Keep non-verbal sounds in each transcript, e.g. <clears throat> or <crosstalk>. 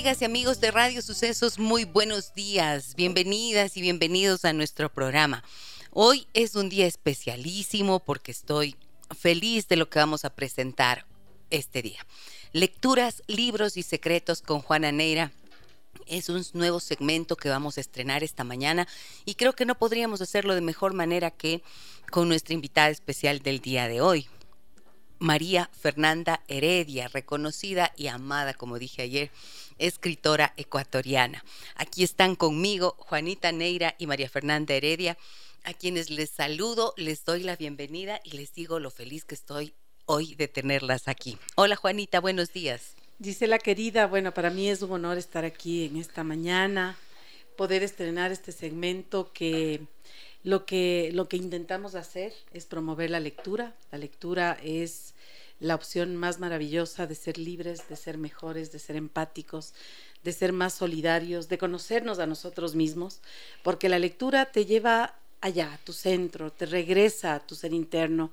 Amigas y amigos de Radio Sucesos, muy buenos días, bienvenidas y bienvenidos a nuestro programa. Hoy es un día especialísimo porque estoy feliz de lo que vamos a presentar este día. Lecturas, libros y secretos con Juana Neira. Es un nuevo segmento que vamos a estrenar esta mañana y creo que no podríamos hacerlo de mejor manera que con nuestra invitada especial del día de hoy, María Fernanda Heredia, reconocida y amada, como dije ayer, escritora ecuatoriana. Aquí están conmigo Juanita Neira y María Fernanda Heredia, a quienes les saludo, les doy la bienvenida y les digo lo feliz que estoy hoy de tenerlas aquí. Hola Juanita, buenos días. Gisela querida, bueno, para mí es un honor estar aquí en esta mañana, poder estrenar este segmento que lo que lo que intentamos hacer es promover la lectura. La lectura es la opción más maravillosa de ser libres, de ser mejores, de ser empáticos, de ser más solidarios, de conocernos a nosotros mismos, porque la lectura te lleva allá, a tu centro, te regresa a tu ser interno.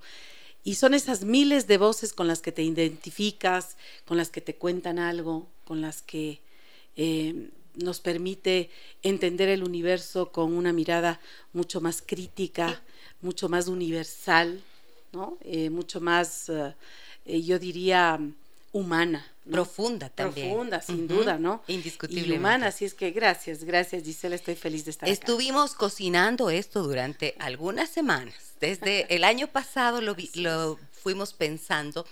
Y son esas miles de voces con las que te identificas, con las que te cuentan algo, con las que eh, nos permite entender el universo con una mirada mucho más crítica, mucho más universal, ¿no? Eh, mucho más... Eh, eh, yo diría, humana. Profunda también. Profunda, sin duda, ¿no? Indiscutible. Y humana, así es que gracias, gracias Gisela, estoy feliz de estar Estuvimos cocinando esto durante algunas semanas. Desde <laughs> el año pasado lo, lo fuimos pensando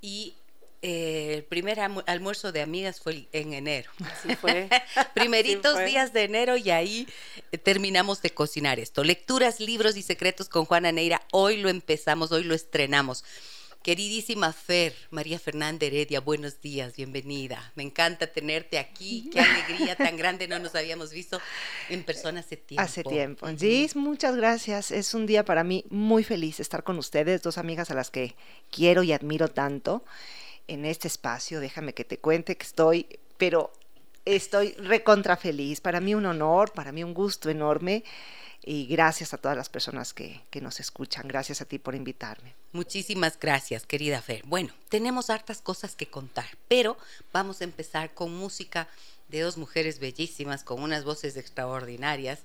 y eh, el primer almuerzo de amigas fue en enero. Así fue. <laughs> Primeritos días de enero y ahí eh, terminamos de cocinar esto. Lecturas, libros y secretos con Juana Neira. Hoy lo empezamos, hoy lo estrenamos. Queridísima Fer, María Fernanda Heredia, buenos días, bienvenida. Me encanta tenerte aquí, qué <laughs> alegría tan grande, no nos habíamos visto en persona hace tiempo. Hace tiempo. Sí, muchas gracias. Es un día para mí muy feliz estar con ustedes, dos amigas a las que quiero y admiro tanto en este espacio. Déjame que te cuente que estoy, pero estoy recontra feliz. Para mí un honor, para mí un gusto enorme y gracias a todas las personas que, nos escuchan. Gracias a ti por invitarme. Muchísimas gracias, querida Fer. Bueno, tenemos hartas cosas que contar, pero vamos a empezar con música de dos mujeres bellísimas, con unas voces extraordinarias,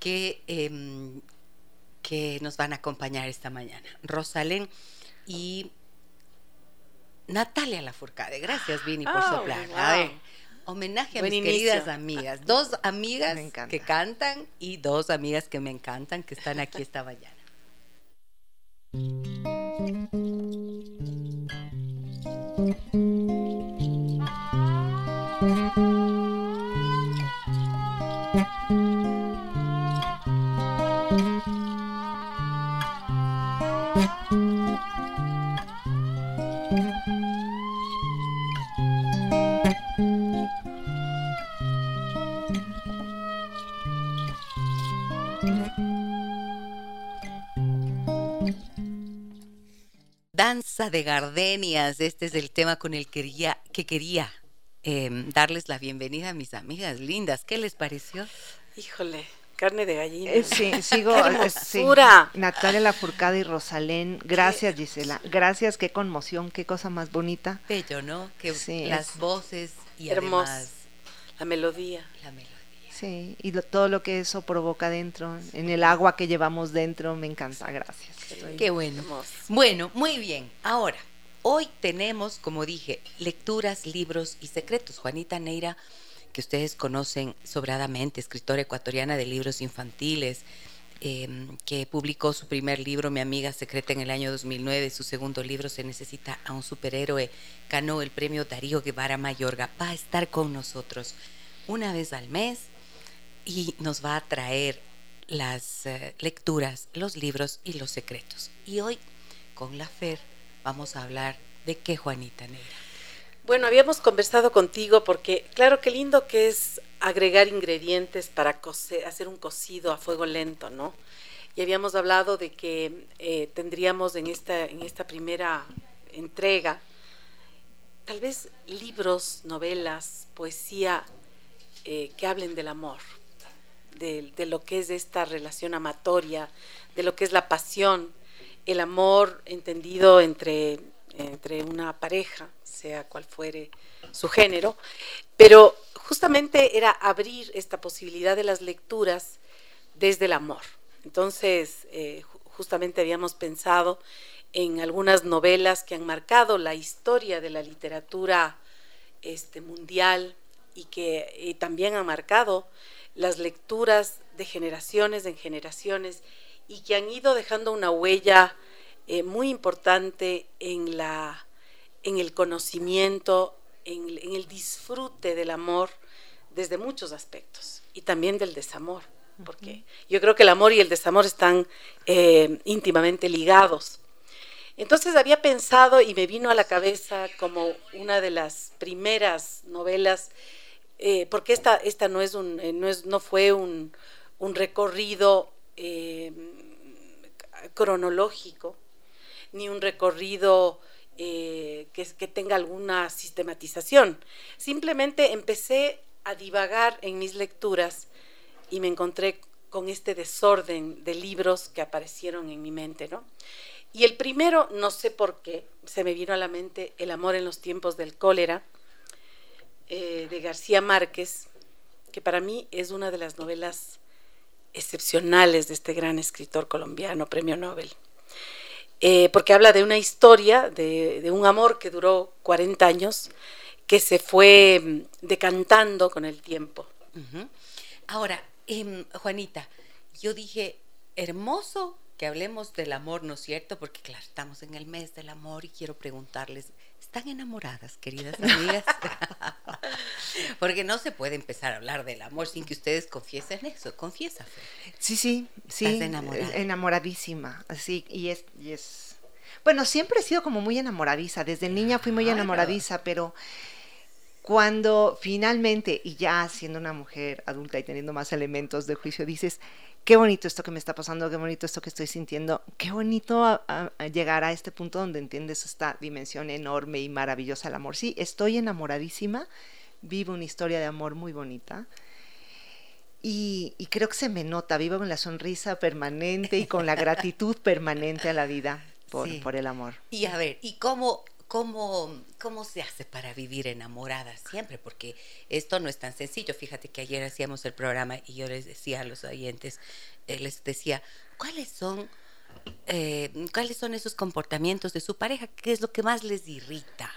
que, em, que nos van a acompañar esta mañana. Rosalén y Natalia Lafourcade. Gracias, Vini, por oh, soplar. A ver, Homenaje a mis queridas amigas. Dos amigas <laughs> que cantan y dos amigas que me encantan que están aquí esta mañana. Danza de gardenias, este es el tema con el que quería, que quería em, darles la bienvenida a mis amigas lindas. ¿Qué les pareció? Híjole, carne de gallina. Eh, sí, sigo. <laughs> ¡Qué sí. Natalia Lafourcade y Rosalén, gracias Gisela, gracias, qué conmoción, qué cosa más bonita. Bello, ¿no? Que las voces y además la melodía. La melodía. Sí, y todo lo que eso provoca dentro, en el agua que llevamos dentro, me encanta, gracias. Qué bueno. Bueno, muy bien. Ahora, hoy tenemos, como dije, lecturas, libros y secretos. Juanita Neira, que ustedes conocen sobradamente, escritora ecuatoriana de libros infantiles, em, que publicó su primer libro, Mi amiga secreta, en el año 2009. Su segundo libro, Se necesita a un superhéroe. Ganó el premio Darío Guevara Mayorga. Va a estar con nosotros una vez al mes y nos va a traer las eh, lecturas, los libros y los secretos. Y hoy, con la FER, vamos a hablar de qué, Juanita Negra. Bueno, habíamos conversado contigo porque, claro, qué lindo que es agregar ingredientes para hacer un cocido a fuego lento, ¿no? Y habíamos hablado de que eh, tendríamos en esta, en esta primera entrega tal vez libros, novelas, poesía eh, que hablen del amor, de, lo que es esta relación amatoria, de lo que es la pasión, el amor entendido entre, entre una pareja, sea cual fuere su género, pero justamente era abrir esta posibilidad de las lecturas desde el amor. Entonces, eh, justamente habíamos pensado en algunas novelas que han marcado la historia de la literatura este, mundial y que también han marcado las lecturas de generaciones en generaciones y que han ido dejando una huella eh, muy importante en, la, en el conocimiento, en, el disfrute del amor desde muchos aspectos y también del desamor, porque yo creo que el amor y el desamor están eh, íntimamente ligados. Entonces había pensado y me vino a la cabeza como una de las primeras novelas, eh, porque esta, esta no, es un, no, es, no fue un, un recorrido cronológico, ni un recorrido eh, que, que tenga alguna sistematización. Simplemente empecé a divagar en mis lecturas y me encontré con este desorden de libros que aparecieron en mi mente, ¿no? Y el primero, no sé por qué, se me vino a la mente El amor en los tiempos del cólera, eh, de García Márquez, que para mí es una de las novelas excepcionales de este gran escritor colombiano, premio Nobel. Eh, porque habla de una historia, de, un amor que duró 40 años, que se fue mm, decantando con el tiempo. Ahora, em, Juanita, yo dije, hermoso que hablemos del amor, ¿no es cierto? Porque claro, estamos en el mes del amor y quiero preguntarles, ¿están enamoradas, queridas amigas? <laughs> Porque no se puede empezar a hablar del amor sin que ustedes confiesen eso. Confiesa, Sí, sí, sí. Enamoradísima. Así, y es, y es. Bueno, siempre he sido como muy enamoradiza. Desde niña fui muy enamoradiza, pero cuando finalmente, y ya siendo una mujer adulta y teniendo más elementos de juicio, dices, qué bonito esto que me está pasando, qué bonito esto que estoy sintiendo, qué bonito llegar a este punto donde entiendes esta dimensión enorme y maravillosa del amor. Sí, estoy enamoradísima, vivo una historia de amor muy bonita. Y, creo que se me nota, vivo con la sonrisa permanente y con la <laughs> gratitud permanente a la vida por, por el amor. Y a ver, ¿y cómo ¿Cómo, ¿Cómo se hace para vivir enamorada siempre? Porque esto no es tan sencillo. Fíjate que ayer hacíamos el programa y yo les decía a los oyentes, eh, les decía, ¿cuáles son, eh, ¿cuáles son esos comportamientos de su pareja? ¿Qué es lo que más les irrita?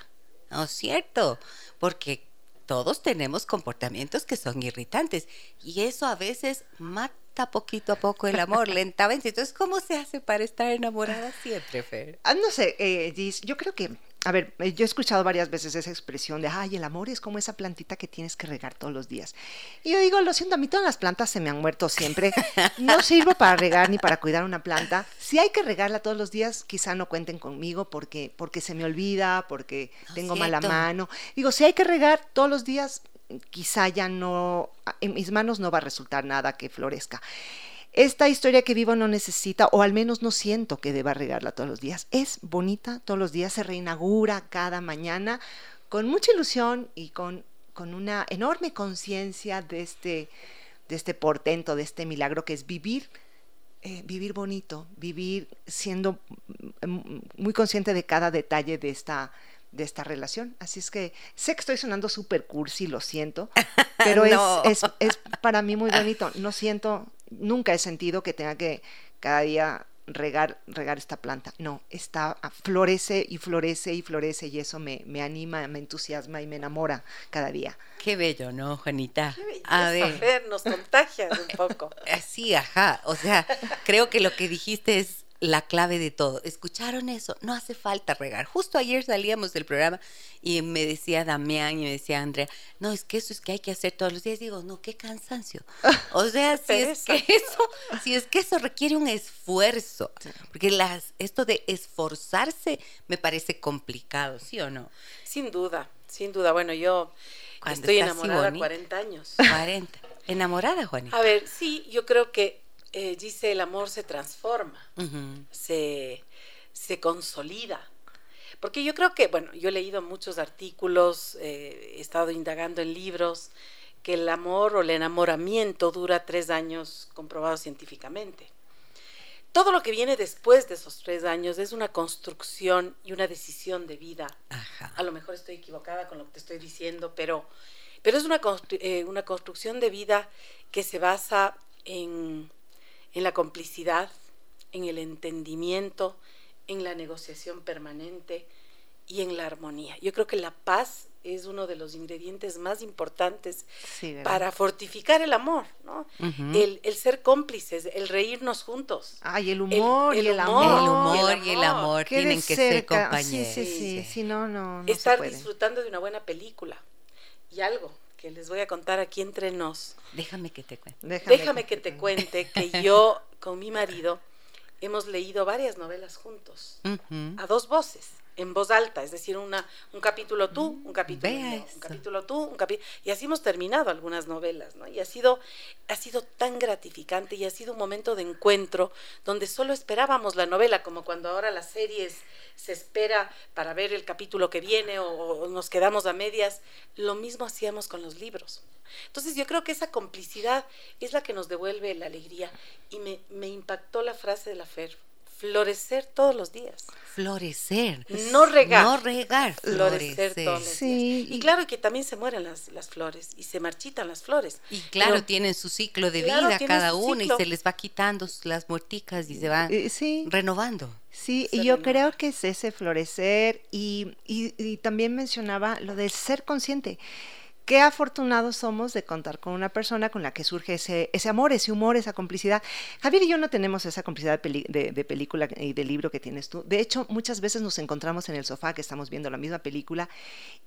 ¿No es cierto? Porque todos tenemos comportamientos que son irritantes y eso a veces mata poquito a poco el amor <laughs> lentamente. Entonces, ¿cómo se hace para estar enamorada siempre, Fer? Ah, no sé, eh, yo creo que a ver, eh, yo he escuchado varias veces esa expresión de, ay, el amor es como esa plantita que tienes que regar todos los días. Y yo digo, lo siento, a mí todas las plantas se me han muerto siempre. No <laughs> sirvo para regar ni para cuidar una planta. Si hay que regarla todos los días, quizá no cuenten conmigo porque, porque se me olvida, porque tengo mala mano. Digo, si hay que regar todos los días, quizá ya no, en mis manos no va a resultar nada que florezca. Esta historia que vivo no necesita, o al menos no siento que deba regarla todos los días. Es bonita, todos los días se reinaugura cada mañana con mucha ilusión y con, con una enorme conciencia de este, de este portento, de este milagro que es vivir eh, vivir bonito, vivir siendo muy consciente de cada detalle de esta, de esta relación. Así es que sé que estoy sonando súper cursi, lo siento, <laughs> pero es, es, para mí muy bonito. No siento, nunca he sentido que tenga que cada día regar, regar esta planta. No, está, ah, florece y florece y florece y eso me, me anima, me entusiasma y me enamora cada día. Qué bello, ¿no, Juanita? a ver. nos contagia un poco. <laughs> Sí, ajá. O sea, creo que lo que dijiste es la clave de todo. ¿Escucharon eso? No hace falta regar. Justo ayer salíamos del programa y me decía Damián y me decía Andrea, no, es que eso es que hay que hacer todos los días. Digo, no, qué cansancio. O <laughs> sea, si es que eso, si es que eso requiere un esfuerzo, porque las, esto de esforzarse me parece complicado, ¿sí o no? Sin duda. sin duda. Bueno, yo Cuando estoy enamorada bonita. 40 años. 40. ¿Enamorada, Juanita? A ver, sí, yo creo que, eh, dice, el amor se transforma, se, se consolida. Porque yo creo que, bueno, yo he leído muchos artículos, eh, he estado indagando en libros, que el amor o el enamoramiento dura tres años comprobado científicamente. Todo lo que viene después de esos tres años es una construcción y una decisión de vida Ajá. a lo mejor estoy equivocada con lo que te estoy diciendo, pero, pero es una, constru- eh, una construcción de vida que se basa en, en la complicidad, en el entendimiento, en la negociación permanente y en la armonía. Yo creo que la paz es uno de los ingredientes más importantes para fortificar el amor, ¿no? El, el ser cómplices, el reírnos juntos. Ay, el humor el y el humor. amor. El humor el y el amor. amor tienen que ser compañeros. Sí, sí, sí, Sí. sí, no, no, no se Estar puede. disfrutando de una buena película. Y algo que les voy a contar aquí entre nos. Déjame que te cuente. Déjame que te cuente que <laughs> yo con mi marido hemos leído varias novelas juntos, a dos voces, en voz alta, es decir, una, un capítulo tú, un capítulo yo, un capítulo tú, un capítulo... Y así hemos terminado algunas novelas, ¿no? Y ha sido, ha sido tan gratificante y ha sido un momento de encuentro donde solo esperábamos la novela, como cuando ahora las series se espera para ver el capítulo que viene o, o nos quedamos a medias. Lo mismo hacíamos con los libros. Entonces yo creo que esa complicidad es la que nos devuelve la alegría y me, me impactó la frase de la Fer, florecer todos los días. Florecer. No regar. No regar. Florecer Florecer. todos los Sí, días. Y claro que también se mueren las, las flores y se marchitan las flores. Y claro, Pero- tienen su ciclo de Claro, vida cada su uno y ciclo. se les va quitando las muerticas y se van Eh, sí, renovando. sí, y yo creo que es ese florecer y, y- y también mencionaba lo de ser consciente. Qué afortunados somos de contar con una persona con la que surge ese, ese amor, ese humor, esa complicidad. Javier y yo no tenemos esa complicidad de, de película y de libro que tienes tú. De hecho, muchas veces nos encontramos en el sofá que estamos viendo la misma película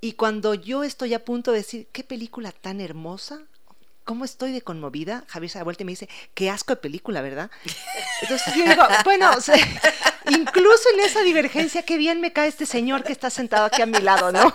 y cuando yo estoy a punto de decir, qué película tan hermosa, ¿cómo estoy de conmovida? Javier se da vuelta y me dice, qué asco de película, ¿verdad? <laughs> Entonces yo digo, bueno, o sea, incluso en esa divergencia, qué bien me cae este señor que está sentado aquí a mi lado, ¿no?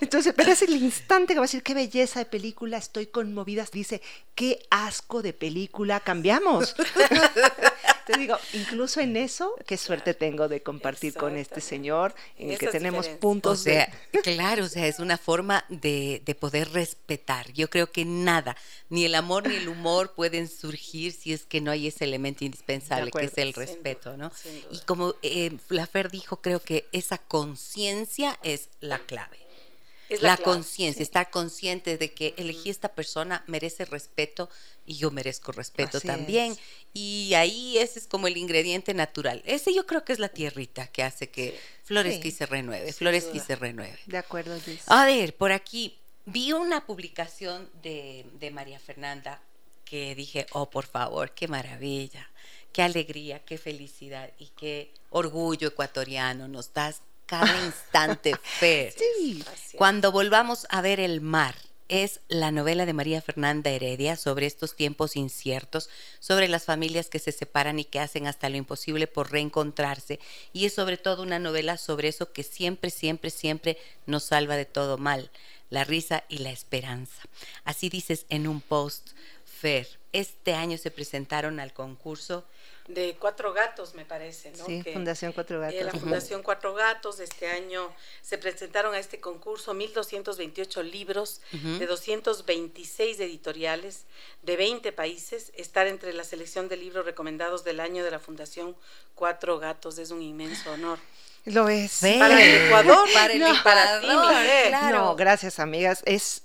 Entonces, pero es el instante que va a decir, qué belleza de película, estoy conmovida, dice, qué asco de película, cambiamos. <laughs> Te digo, incluso en eso, qué suerte tengo de compartir con este señor, en el que tenemos diferencias. O puntos de... sea, claro, o sea, es una forma de, de poder respetar. Yo creo que nada, ni el amor ni el humor pueden surgir si es que no hay ese elemento indispensable que es el respeto, duda, ¿no? Y como eh, la Fer dijo, creo que esa conciencia es la clave. Es la, conciencia, sí. estar consciente de que elegí esta persona, merece respeto y yo merezco respeto Así también. es. Y ahí ese es como el ingrediente natural. Ese yo creo que es la tierrita que hace que Sí. florezca Sí. y se renueve, florezca y se renueve. De acuerdo, Luis. A ver, por aquí vi una publicación de, de María Fernanda que dije, oh, por favor, qué maravilla, qué alegría, qué felicidad y qué orgullo ecuatoriano nos das cada instante, Fer. <laughs> Sí. Cuando volvamos a ver el mar. Es la novela de María Fernanda Heredia sobre estos tiempos inciertos, sobre las familias que se separan y que hacen hasta lo imposible por reencontrarse. Y es sobre todo una novela sobre eso que siempre, siempre, siempre nos salva de todo mal, la risa y la esperanza. Así dices en un post, Fer. Este año se presentaron al concurso de Cuatro Gatos, me parece, ¿no? Sí, Que, Fundación Cuatro eh, la Gatos. Fundación Cuatro Gatos este año se presentaron a este concurso 1.228 libros Ujú. de 226 editoriales de 20 países. Estar entre la selección de libros recomendados del año de la Fundación Cuatro Gatos es un inmenso honor. Lo es. Para el Ecuador, <laughs> Para el no, para ti, claro. No, gracias, amigas. Es,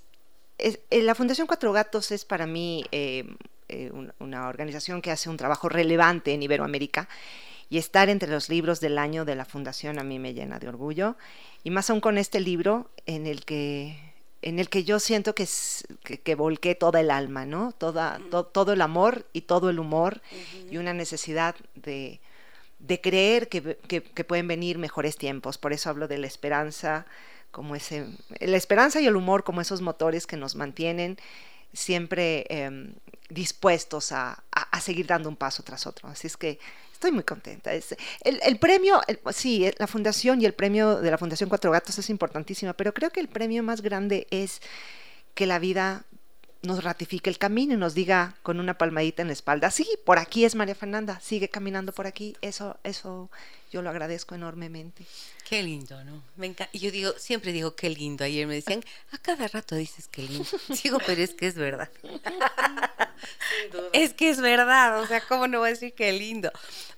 es- eh, la Fundación Cuatro Gatos es para mí eh, eh, un- una organización que hace un trabajo relevante en Iberoamérica y estar entre los libros del año de la Fundación a mí me llena de orgullo y más aún con este libro en el que en el que yo siento que, que, que volqué toda el alma, ¿no? Toda, to- todo el amor y todo el humor y una necesidad de, de creer que, que- que pueden venir mejores tiempos. Por eso hablo de la esperanza, como ese, la esperanza y el humor como esos motores que nos mantienen siempre em, dispuestos a, a, seguir dando un paso tras otro. Así es que estoy muy contenta. El, el, premio, sí, la fundación y el premio de la Fundación Cuatro Gatos es importantísima, pero creo que el premio más grande es que la vida nos ratifique el camino y nos diga con una palmadita en la espalda, sí, por aquí es María Fernanda, sigue caminando por aquí. Eso, eso yo lo agradezco enormemente. Qué lindo, ¿no? Me encanta. Yo digo, siempre digo qué lindo. Ayer me decían, a cada rato dices qué lindo. <laughs> Digo, pero es que es verdad. <laughs> Es que es verdad, o sea, ¿cómo no voy a decir qué lindo?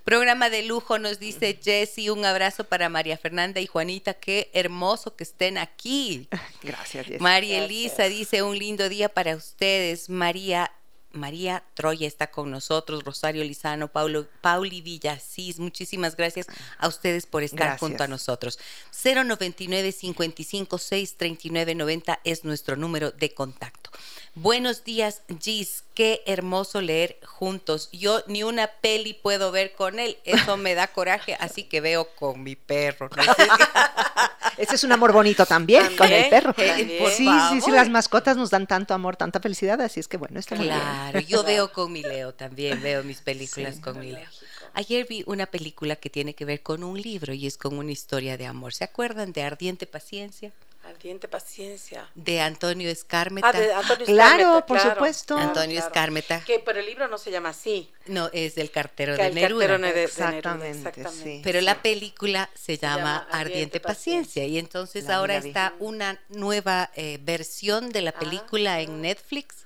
Programa de lujo, nos dice Jesse, un abrazo para María Fernanda y Juanita, qué hermoso que estén aquí. <laughs> Gracias, Jessy. María Elisa dice, un lindo día para ustedes. María María Troya está con nosotros, Rosario Lizano, Paulo, Pauli Villasís, muchísimas gracias a ustedes por estar junto a nosotros. 099 55 6 39 90 es nuestro número de contacto. Buenos días, Gis. Qué hermoso leer juntos. Yo ni una peli puedo ver con él. Eso me da coraje, así que veo con mi perro. <laughs> Ese es un amor bonito también, con el perro. sí, sí, sí, las mascotas nos dan tanto amor, tanta felicidad, así es que bueno, está muy Claro, yo veo con mi Leo también, veo mis películas con mi Leo. Ayer vi una película que tiene que ver con un libro y es con una historia de amor. ¿Se acuerdan de Ardiente Paciencia? Ardiente paciencia. De Antonio Escármeta. Ah, de Antonio <gasps> claro, por supuesto. Antonio Escármeta. Que, pero el libro no se llama así. No, es del cartero de Neruda. exactamente, Sí, pero la película se, llama, Ardiente, Paciencia. y entonces ahora está una nueva eh, versión de la ah, película en Netflix.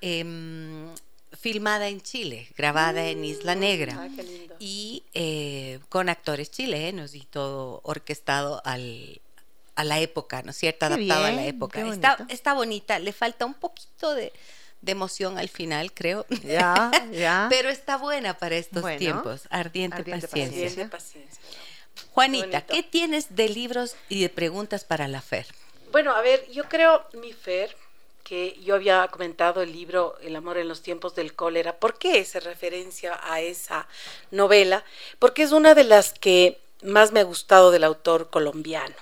Em, filmada en Chile, grabada en Isla mm, Negra ah, y eh, con actores chilenos y todo orquestado al, a la época, ¿no es cierto? Adaptado a la época. Está, está bonita, le falta un poquito de, emoción al final, creo. Ya, ya. <laughs> Pero está buena para estos tiempos. Ardiente, paciencia. Juanita, ¿qué tienes de libros y de preguntas para la FER? Bueno, a ver, yo creo, mi FER, que yo había comentado el libro El amor en los tiempos del cólera. ¿Por qué hace referencia a esa novela? Porque es una de las que más me ha gustado del autor colombiano.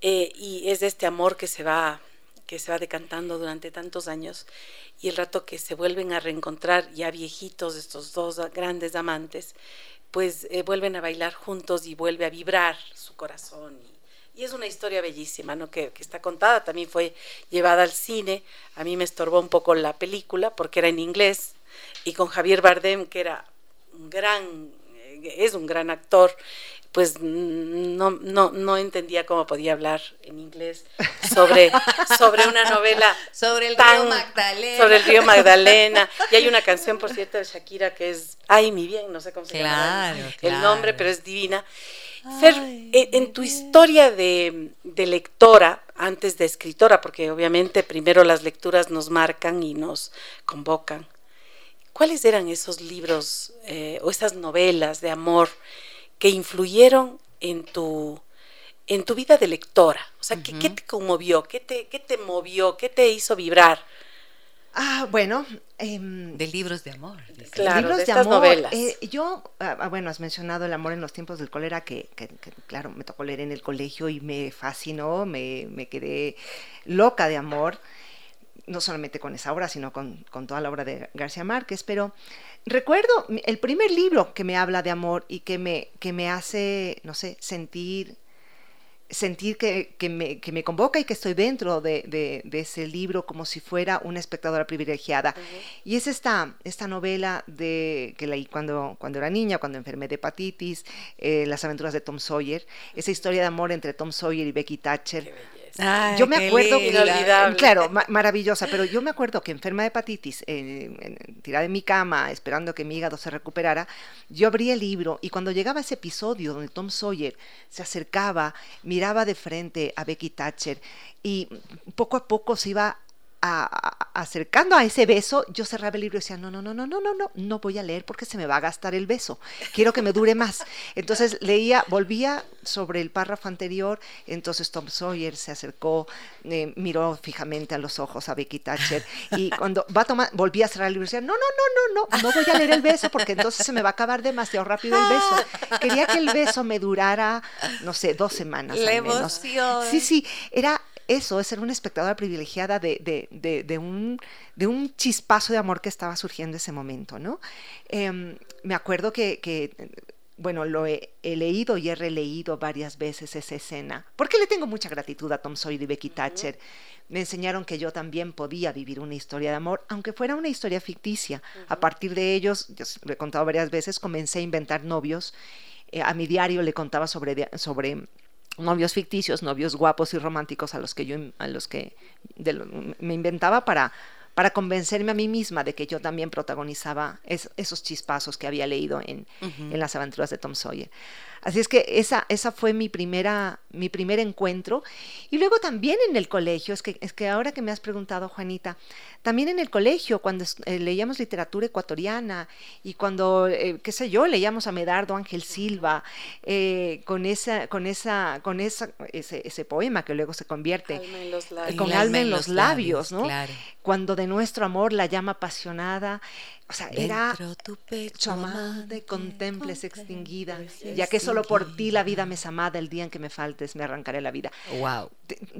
Eh, y es de este amor que se va que se va decantando durante tantos años y el rato que se vuelven a reencontrar ya viejitos estos dos grandes amantes, pues eh, vuelven a bailar juntos y vuelve a vibrar su corazón. Y, es una historia bellísima, ¿no? Que, que, está contada, también fue llevada al cine. A mí me estorbó un poco la película porque era en inglés y con Javier Bardem, que era un gran, eh, es un gran actor, pues no, no, no entendía cómo podía hablar en inglés sobre, sobre una novela. <laughs> sobre el río Magdalena. Sobre el río <laughs> Magdalena. Y hay una canción, por cierto, de Shakira que es Ay, mi bien, no sé cómo se llama el nombre, pero es divina. Fer, eh, en tu historia de, lectora, antes de escritora, porque obviamente primero las lecturas nos marcan y nos convocan, ¿cuáles eran esos libros eh, o esas novelas de amor? Que influyeron en tu, en tu vida de lectora? O sea, ¿qué, te conmovió? ¿Qué te, ¿Qué te movió? ¿Qué te hizo vibrar? Ah, bueno. Em, de libros de amor. Claro, libros de, estas novelas. Eh, yo, ah, ah, bueno, has mencionado El amor en los tiempos del cólera, que, claro, me tocó leer en el colegio y me fascinó, me, me quedé loca de amor, no solamente con esa obra, sino con, con toda la obra de García Márquez, pero Recuerdo el primer libro que me habla de amor y que me, que me hace, no sé, sentir, sentir que, que, me, que me, convoca y que estoy dentro de, de, ese libro como si fuera una espectadora privilegiada. Y es esta, esta novela de, que leí cuando, cuando era niña, cuando enfermé de hepatitis, eh, Las aventuras de Tom Sawyer, esa historia de amor entre Tom Sawyer y Becky Thatcher yo me acuerdo que, claro, maravillosa, pero yo me acuerdo que enferma de hepatitis, tirada en mi cama, esperando que mi hígado se recuperara, yo abría el libro y cuando llegaba ese episodio donde Tom Sawyer se acercaba, miraba de frente a Becky Thatcher y poco a poco se iba acercando a ese beso, yo cerraba el libro y decía, no, no, no, no, no, no, no, no voy a leer porque se me va a gastar el beso. Quiero que me dure más. <laughs> Entonces leía, volvía sobre el párrafo anterior, entonces Tom Sawyer se acercó, eh, miró fijamente a los ojos a Becky Thatcher y <laughs> cuando va a tomar, volvía a cerrar el libro y decía, no, no, no, no, no, no voy a leer el beso porque entonces se me va a acabar demasiado rápido el beso. Quería que el beso me durara, no sé, dos semanas. La al menos. emoción. Sí, sí, era eso es ser una espectadora privilegiada de, de, de, de un, de un chispazo de amor que estaba surgiendo en ese momento, ¿no? Em, me acuerdo que, que bueno, lo he, he, leído y he releído varias veces esa escena, porque le tengo mucha gratitud a Tom Sawyer y Becky Thatcher. Me enseñaron que yo también podía vivir una historia de amor, aunque fuera una historia ficticia. Uh -huh. A partir de ellos, yo lo he contado varias veces, comencé a inventar novios. Eh, a mi diario le contaba sobre, sobre novios ficticios, novios guapos y románticos a los que yo a los que me inventaba para para convencerme a mí misma de que yo también protagonizaba es, esos chispazos que había leído en, uh -huh. en, las aventuras de Tom Sawyer. Así es que esa, esa fue mi, primera, mi primer encuentro. Y luego también en el colegio, es que, es que ahora que me has preguntado, Juanita, también en el colegio, cuando eh, leíamos literatura ecuatoriana y cuando, eh, qué sé yo, leíamos a Medardo Ángel Silva, eh, con, esa, con, esa, con esa, ese, ese poema que luego se convierte alma en los labios. con alma en los labios, ¿no? Claro. Cuando de nuestro amor la llama apasionada, o sea, era tu pecho amada, contemples extinguida, ya que solo por ti la vida me es amada, el día en que me faltes me arrancaré la vida. Wow.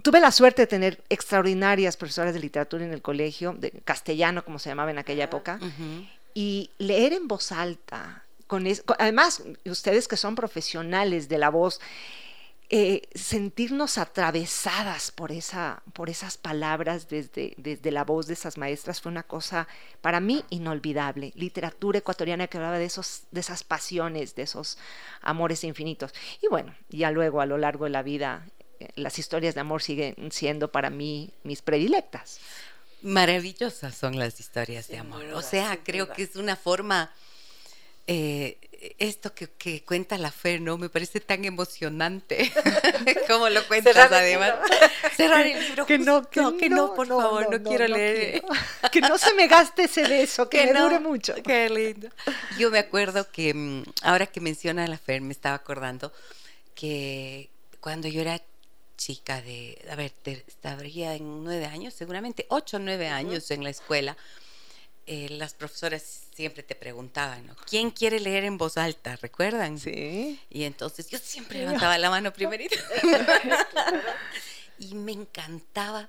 Tuve la suerte de tener extraordinarias profesoras de literatura en el colegio, de castellano como se llamaba en aquella época, uh -huh. y leer en voz alta, con, es, con además ustedes que son profesionales de la voz, eh, sentirnos atravesadas por, esa, por esas palabras desde, desde la voz de esas maestras fue una cosa para mí inolvidable. Literatura ecuatoriana que hablaba de, esos, de esas pasiones, de esos amores infinitos. Y bueno, ya luego a lo largo de la vida eh, las historias de amor siguen siendo para mí mis predilectas. Maravillosas son las historias de amor. o sea, creo que es una forma... Eh, esto que, que, cuenta la Fer, ¿no? Me parece tan emocionante <laughs> como lo cuentas Cerrar además. El <laughs> Cerrar el libro. Que no, que no, que no, por no, favor, no, no quiero no leer. quiero. Que no se me gaste ese beso, que, que me dure mucho. Qué lindo. Yo me acuerdo que, mm, ahora que menciona la Fer, me estaba acordando que cuando yo era chica de, a ver, te, estaría en nueve años, seguramente, ocho o nueve años en la escuela, eh, las profesoras siempre te preguntaban, ¿no? ¿quién quiere leer en voz alta? ¿Recuerdan? Sí. Y entonces yo siempre levantaba la mano primerito. <laughs> y me encantaba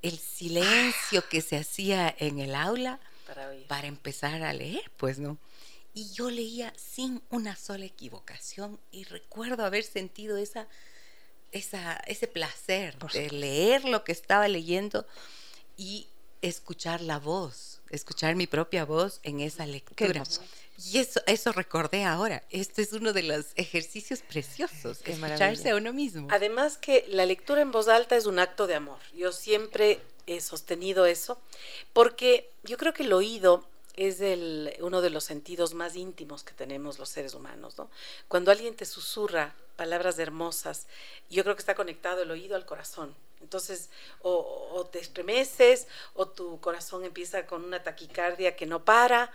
el silencio que se hacía en el aula para, para, empezar a leer, pues, ¿no? Y yo leía sin una sola equivocación y recuerdo haber sentido esa, esa, ese placer de leer lo que estaba leyendo y escuchar la voz escuchar mi propia voz en esa lectura. Y eso, eso recordé ahora. Este es uno de los ejercicios preciosos, Qué escucharse maravilla. a uno mismo. Además que la lectura en voz alta es un acto de amor. Yo siempre he sostenido eso, porque yo creo que el oído es el, uno de los sentidos más íntimos que tenemos los seres humanos, ¿no? Cuando alguien te susurra palabras hermosas, yo creo que está conectado el oído al corazón. Entonces, o, o, te estremeces, o tu corazón empieza con una taquicardia que no para,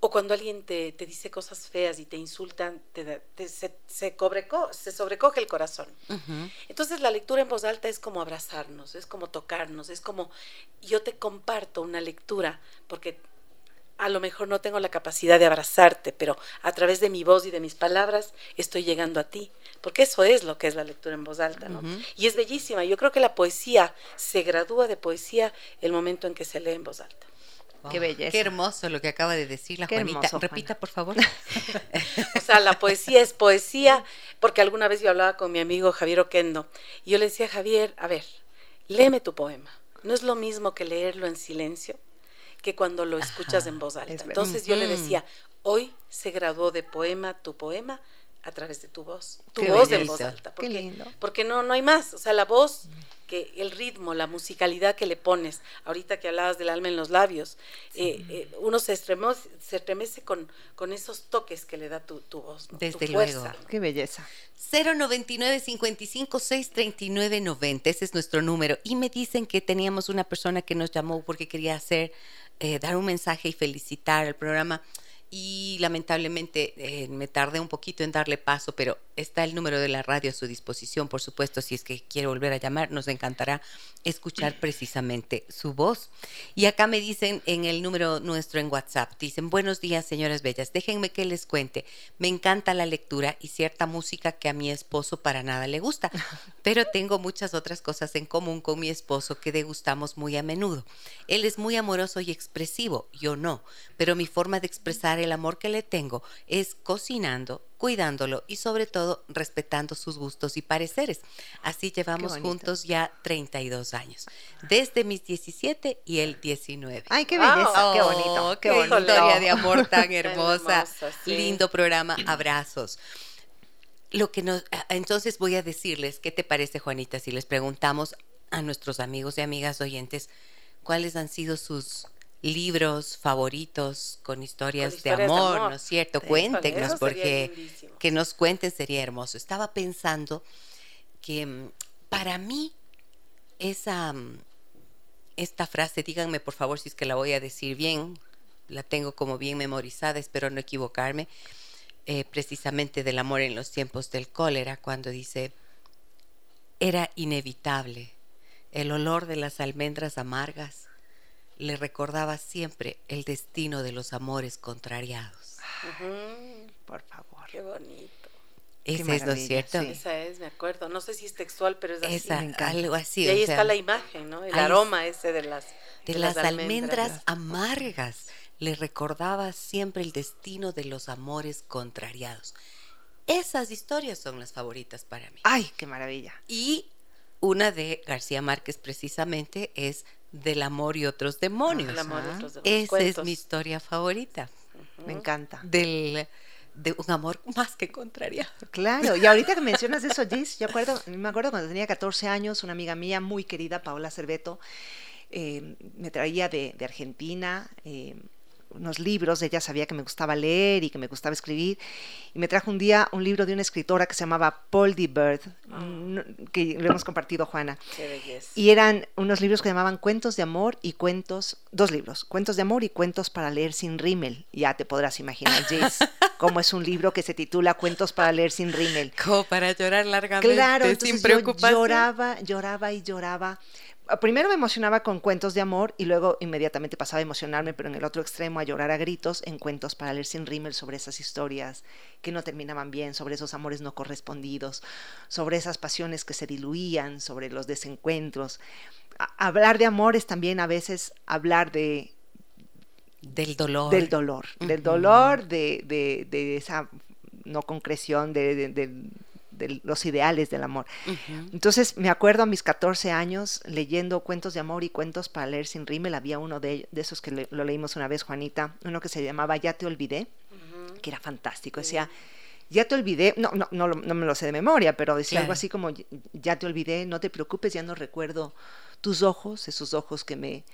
o cuando alguien te, te dice cosas feas y te insultan, te, te, se, se, cobreco, se, sobrecoge el corazón. Uh -huh. Entonces, la lectura en voz alta es como abrazarnos, es como tocarnos, es como yo te comparto una lectura, porque a lo mejor no tengo la capacidad de abrazarte, pero a través de mi voz y de mis palabras estoy llegando a ti, porque eso es lo que es la lectura en voz alta, ¿no? Uh -huh. Y es bellísima. Yo creo que la poesía se gradúa de poesía el momento en que se lee en voz alta. Wow. Qué belleza. Qué hermoso lo que acaba de decir la Qué Juanita. hermoso, Repita, por favor. <laughs> o sea, la poesía es poesía, porque alguna vez yo hablaba con mi amigo Javier Oquendo y yo le decía, Javier, a ver, léeme tu poema. ¿No es lo mismo que leerlo en silencio? Que cuando lo escuchas Ajá, en voz alta. Entonces yo le decía, hoy se graduó de poema tu poema a través de tu voz, tu Qué voz en voz alta. Porque, Qué lindo. porque no, no hay más. O sea, la voz, que el ritmo, la musicalidad que le pones, ahorita que hablabas del alma en los labios, eh, eh, uno se estremece, se estremece con, con esos toques que le da tu, tu voz, ¿no? Desde tu fuerza. luego. Qué belleza. 099 55 639 90 ese es nuestro número y me dicen que teníamos una persona que nos llamó porque quería hacer eh, dar un mensaje y felicitar al programa y lamentablemente eh, me tardé un poquito en darle paso, pero está el número de la radio a su disposición, por supuesto, si es que quiere volver a llamar, nos encantará escuchar precisamente su voz. Y acá me dicen en el número nuestro en WhatsApp, dicen, buenos días señoras bellas, déjenme que les cuente, me encanta la lectura y cierta música que a mi esposo para nada le gusta, <laughs> pero tengo muchas otras cosas en común con mi esposo que degustamos muy a menudo. Él es muy amoroso y expresivo, yo no, pero mi forma de expresar el amor que le tengo es cocinando, cuidándolo y sobre todo respetando sus gustos y pareceres. Así llevamos juntos ya 32 años, desde mis 17 y el 19. Ay, qué belleza, qué bonito, oh, qué, bonito. historia de amor tan <laughs> <laughs> hermosa. Lindo programa, abrazos. Lo que nos, entonces voy a decirles, ¿qué te parece, Juanita, si les preguntamos a nuestros amigos y amigas oyentes cuáles han sido sus libros favoritos con historias, de, amor, ¿no es cierto? Cuéntenos, porque que nos cuenten sería hermoso. Estaba pensando que mm, para mí esa mm, esta frase, díganme por favor si es que la voy a decir bien, la tengo como bien memorizada, espero no equivocarme, eh, precisamente del amor en los tiempos del cólera, cuando dice, era inevitable el olor de las almendras amargas le recordaba siempre el destino de los amores contrariados. por favor. Qué bonito. Ese es, ¿no es cierto? Esa es, me acuerdo. No sé si es textual, pero es así. Esa, algo así. Y ahí está la imagen, ¿no? El aroma ese de las De, las, almendras. amargas. Le recordaba siempre el destino de los amores contrariados. Esas historias son las favoritas para mí. ¡Ay, qué maravilla! Y una de García Márquez precisamente es del amor y otros demonios. Esa es mi historia favorita. Me encanta. Del, de un amor más que contrario. Claro, y ahorita que mencionas eso, Gis, yo acuerdo, me acuerdo cuando tenía 14 años, una amiga mía muy querida, Paola Cerveto, eh, me traía de, de Argentina eh, unos libros, ella sabía que me gustaba leer y que me gustaba escribir, y me trajo un día un libro de una escritora que se llamaba Paul D. Bird, ah. que lo hemos compartido Juana. y eran unos libros que llamaban Cuentos de Amor y Cuentos, dos libros, Cuentos de Amor y Cuentos para leer sin rímel. Ya te podrás imaginar, <laughs> Jace, cómo es un libro que se titula Cuentos para leer sin rímel. Como para llorar largamente, claro, sin preocupación. lloraba, lloraba y lloraba primero me emocionaba con cuentos de amor y luego inmediatamente pasaba a emocionarme, pero en el otro extremo a llorar a gritos en cuentos para leer sin rímel sobre esas historias que no terminaban bien, sobre esos amores no correspondidos, sobre esas pasiones que se diluían, sobre los desencuentros. hablar de amor es también a veces hablar de del dolor. Del dolor, del dolor, de, de, de, esa no concreción, de, de los ideales del amor. Entonces me acuerdo a mis 14 años leyendo cuentos de amor y cuentos para leer sin rímel. Había uno de, esos que lo leímos una vez, Juanita, uno que se llamaba Ya te olvidé, que era fantástico. Decía, ya te olvidé, no, no, no, no, me lo sé de memoria, pero decía algo así como, ya te olvidé, no te preocupes, ya no recuerdo tus ojos, esos ojos que me,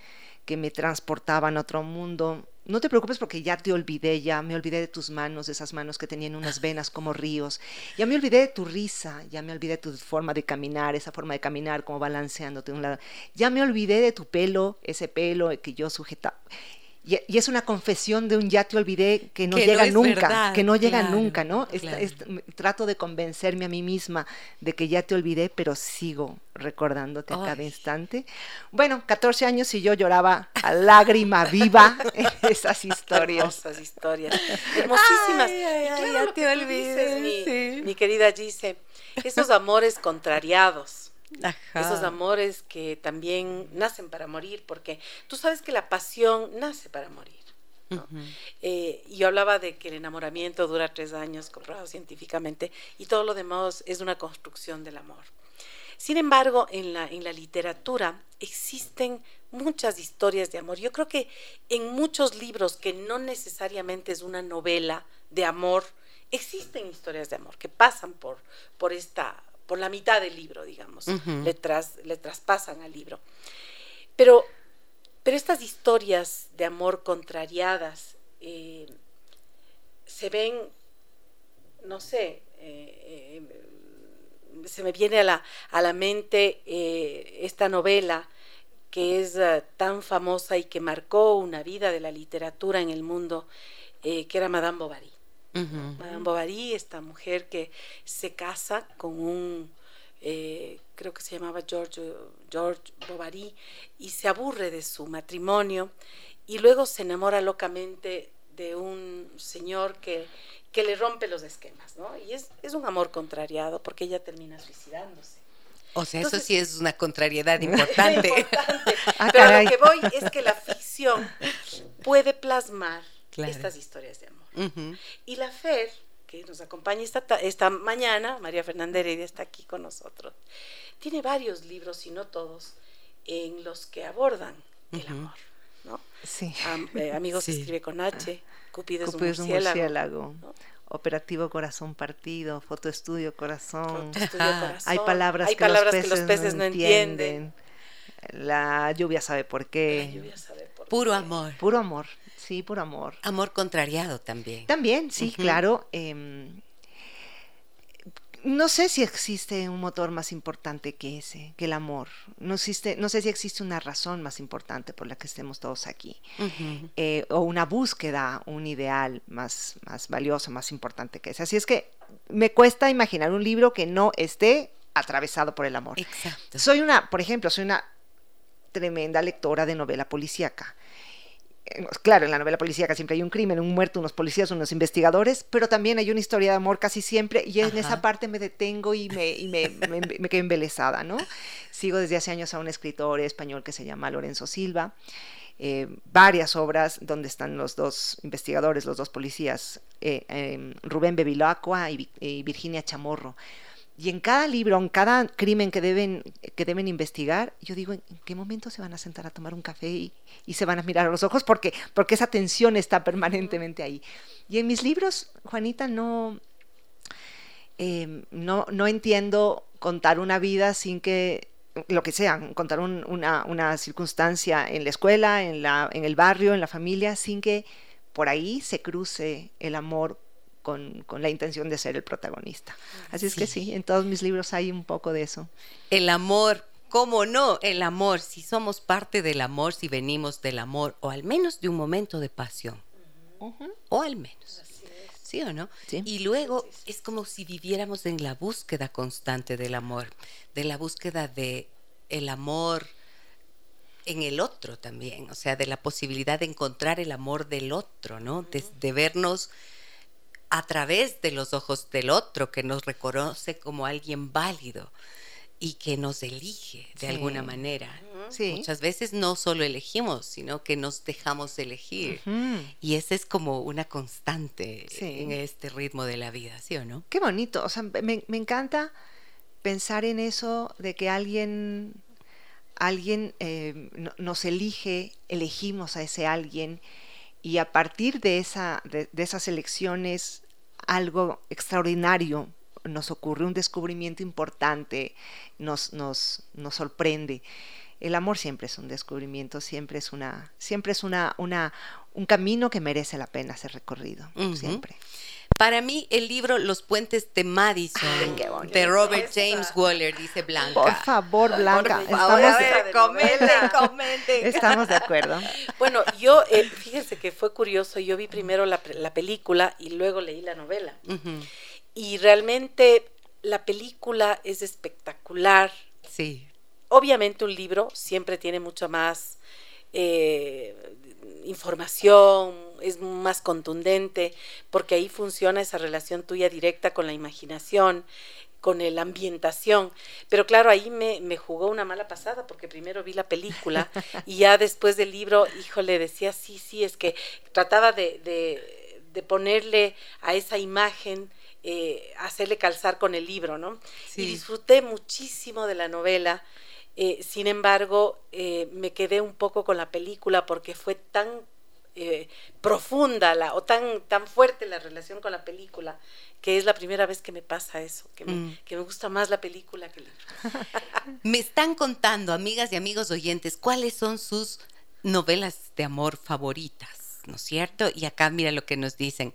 que me transportaban a otro mundo no te preocupes porque ya te olvidé, ya me olvidé de tus manos, esas manos que tenían unas venas como ríos, ya me olvidé de tu risa, ya me olvidé de tu forma de caminar, esa forma de caminar como balanceándote de un lado, ya me olvidé de tu pelo, ese pelo que yo sujetaba. Y, es una confesión de un ya te olvidé que no llega nunca, que no llega nunca, ¿no? trato de convencerme a mí misma de que ya te olvidé, pero sigo recordándote a cada instante. Bueno, 14 años y yo lloraba a lágrima viva <laughs> esas historias. Hermosas historias, hermosísimas. ya te olvidé, mi, querida Gise, esos amores contrariados esos amores que también nacen para morir, porque tú sabes que la pasión nace para morir. Eh, yo hablaba de que el enamoramiento dura tres años, comprobado científicamente, y todo lo demás es una construcción del amor. Sin embargo, en la, en la literatura existen muchas historias de amor. Yo creo que en muchos libros que no necesariamente es una novela de amor, existen historias de amor que pasan por, por esta por la mitad del libro, digamos, le, traspasan al libro. Pero, pero estas historias de amor contrariadas eh, se ven, no sé, eh, eh, se me viene a la, a la mente esta novela que es tan famosa y que marcó una vida de la literatura en el mundo, que era Madame Bovary. Madame Bovary, esta mujer que se casa con un, eh, creo que se llamaba George, George Bovary, y se aburre de su matrimonio y luego se enamora locamente de un señor que, que le rompe los esquemas, ¿no? Y es, es un amor contrariado porque ella termina suicidándose. O sea, eso sí es una contrariedad importante. <laughs> importante. <laughs> Ah, Pero lo que voy es que la ficción puede plasmar estas historias de amor. Y la Fer, que nos acompaña esta, esta mañana, María Fernanda Heredia está aquí con nosotros, tiene varios libros, y no todos, en los que abordan el amor. ¿no? Sí. Eh, amigos <laughs> escribe con H, Cupido es un murciélago. Operativo Corazón Partido, Fotoestudio Corazón. Hay palabras, que, los peces no entienden. La lluvia sabe por qué. Puro amor. Puro amor, sí, puro amor. Amor contrariado también. También, sí, claro. Em, no sé si existe un motor más importante que ese, que el amor. No, existe, no sé si existe una razón más importante por la que estemos todos aquí. Eh, o una búsqueda, un ideal más, más valioso, más importante que ese. Así es que me cuesta imaginar un libro que no esté atravesado por el amor. Exacto. Soy una, por ejemplo, soy una tremenda lectora de novela policíaca claro, en la novela policíaca siempre hay un crimen, un muerto, unos policías, unos investigadores, pero también hay una historia de amor casi siempre y en esa parte me detengo y me, y me, me, quedo embelesada, ¿no? Sigo desde hace años a un escritor español que se llama Lorenzo Silva, eh, varias obras donde están los dos investigadores, los dos policías, eh, em, Rubén Bevilacqua y Virginia Chamorro. Y en cada libro, en cada crimen que deben, que deben investigar, yo digo, ¿en qué momento se van a sentar a tomar un café y, se van a mirar a los ojos? Porque, porque esa tensión está permanentemente ahí. Y en mis libros, Juanita, no, em, no, no entiendo contar una vida sin que lo que sea, contar una, una, circunstancia en la escuela, en, la, en el barrio, en la familia, sin que por ahí se cruce el amor con, la intención de ser el protagonista. Así es que sí, en todos mis libros hay un poco de eso. El amor, ¿cómo no? El amor, si somos parte del amor, si venimos del amor, o al menos de un momento de pasión. O al menos. ¿Sí o no? Y luego es como si viviéramos en la búsqueda constante del amor, de la búsqueda de el amor en el otro también, o sea, de la posibilidad de encontrar el amor del otro, ¿no? de vernos a través de los ojos del otro que nos reconoce como alguien válido y que nos elige de alguna manera. Muchas veces no solo elegimos, sino que nos dejamos elegir. Y esa es como una constante en este ritmo de la vida, ¿sí o no? Qué bonito. O sea, me, encanta pensar en eso de que alguien, alguien eh, nos elige, elegimos a ese alguien y a partir de, esa, de, esas elecciones algo extraordinario nos ocurre, un descubrimiento importante nos, nos, nos sorprende. El amor siempre es un descubrimiento, siempre es una, siempre es una, una, un camino que merece la pena ser recorrido, siempre. Para mí, el libro Los Puentes de Madison de Robert James Waller, dice Blanca. Por favor, Blanca. <laughs> estamos, de acuerdo. Bueno, yo, eh, fíjense que fue curioso, yo vi primero la, película y luego leí la novela. Y realmente la película es espectacular. Sí. Obviamente un libro siempre tiene mucho más eh, información, es más contundente, porque ahí funciona esa relación tuya directa con la imaginación, con la ambientación. Pero claro, ahí me, me, jugó una mala pasada, porque primero vi la película <laughs> y ya después del libro, híjole, decía, sí, sí, es que trataba de, de, ponerle a esa imagen, eh, hacerle calzar con el libro, ¿no? Y disfruté muchísimo de la novela. Eh, sin embargo, eh, me quedé un poco con la película porque fue tan eh, profunda la, o tan, tan fuerte la relación con la película, que es la primera vez que me pasa eso, que me, mm. que me gusta más la película que el libro. <laughs> me están contando, amigas y amigos oyentes, cuáles son sus novelas de amor favoritas, ¿no es cierto? Y acá mira lo que nos dicen.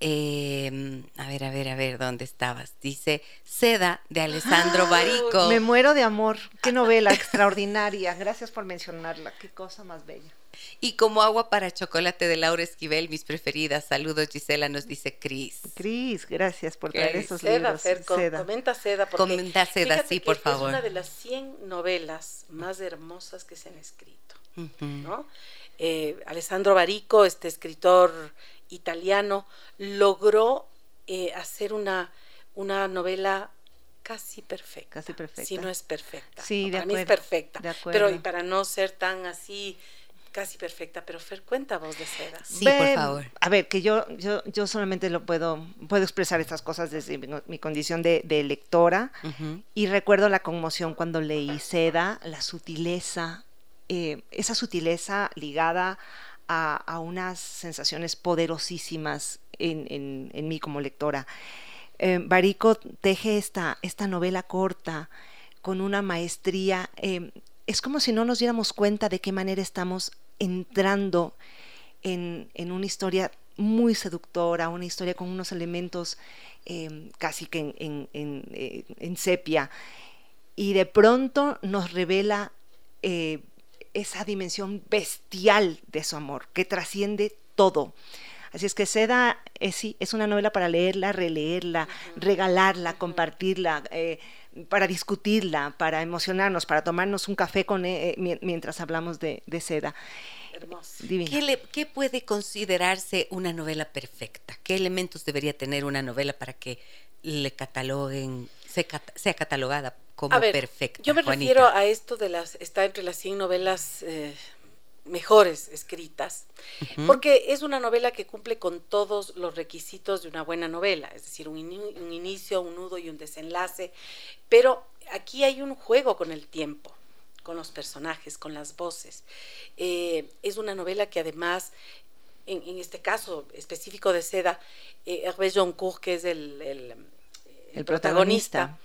Eh, a ver, a ver, a ver, ¿dónde estabas? Dice Seda de Alessandro Barico. Me muero de amor. Qué novela <laughs> extraordinaria. Gracias por mencionarla. Qué cosa más bella. Y como agua para chocolate de Laura Esquivel, mis preferidas. Saludos, Gisela, nos dice Cris. Cris, gracias por traer esos seda, libros. Fer, com- Seda. Comenta Seda. Porque Comenta Seda, fíjate sí, que por favor. Es una de las 100 novelas más hermosas que se han escrito. Ujú. ¿no? Eh, Alessandro Barico, este escritor italiano, logró eh, hacer una, una novela casi perfecta. Casi perfecta. Si no es perfecta. Sí, No, de para mí es perfecta. de Pero acuerdo. y para no ser tan así, casi perfecta. Pero Fer, cuenta voz de seda. Sí, por favor. A ver, que yo, yo, yo solamente lo puedo, puedo expresar estas cosas desde mi, mi condición de, de lectora. Y recuerdo la conmoción cuando leí Seda, la sutileza, eh, esa sutileza ligada a, a unas sensaciones poderosísimas en, en- mí como lectora. Eh, Barico teje esta, esta novela corta con una maestría. eh, es como si no nos diéramos cuenta de qué manera estamos entrando en, en una historia muy seductora, una historia con unos elementos eh, casi que en, en- en, eh, en sepia. Y de pronto nos revela eh, esa dimensión bestial de su amor, que trasciende todo. Así es que Seda es, sí, es una novela para leerla, releerla, regalarla, compartirla, eh, para discutirla, para emocionarnos, para tomarnos un café con, eh, mi- mientras hablamos de, de Seda. Hermoso. Divina. ¿Qué, le- qué puede considerarse una novela perfecta? ¿Qué elementos debería tener una novela para que le cataloguen, se sea catalogada como A ver, perfecta? yo me Juanita? refiero a esto de las, está entre las 100 novelas eh, mejores escritas, porque es una novela que cumple con todos los requisitos de una buena novela, es decir, un, ini- un inicio, un nudo y un desenlace, pero aquí hay un juego con el tiempo, con los personajes, con las voces. Eh, es una novela que además, en, en este caso específico de Seda, eh, Hervé Joncourt, que es el, el- El protagonista.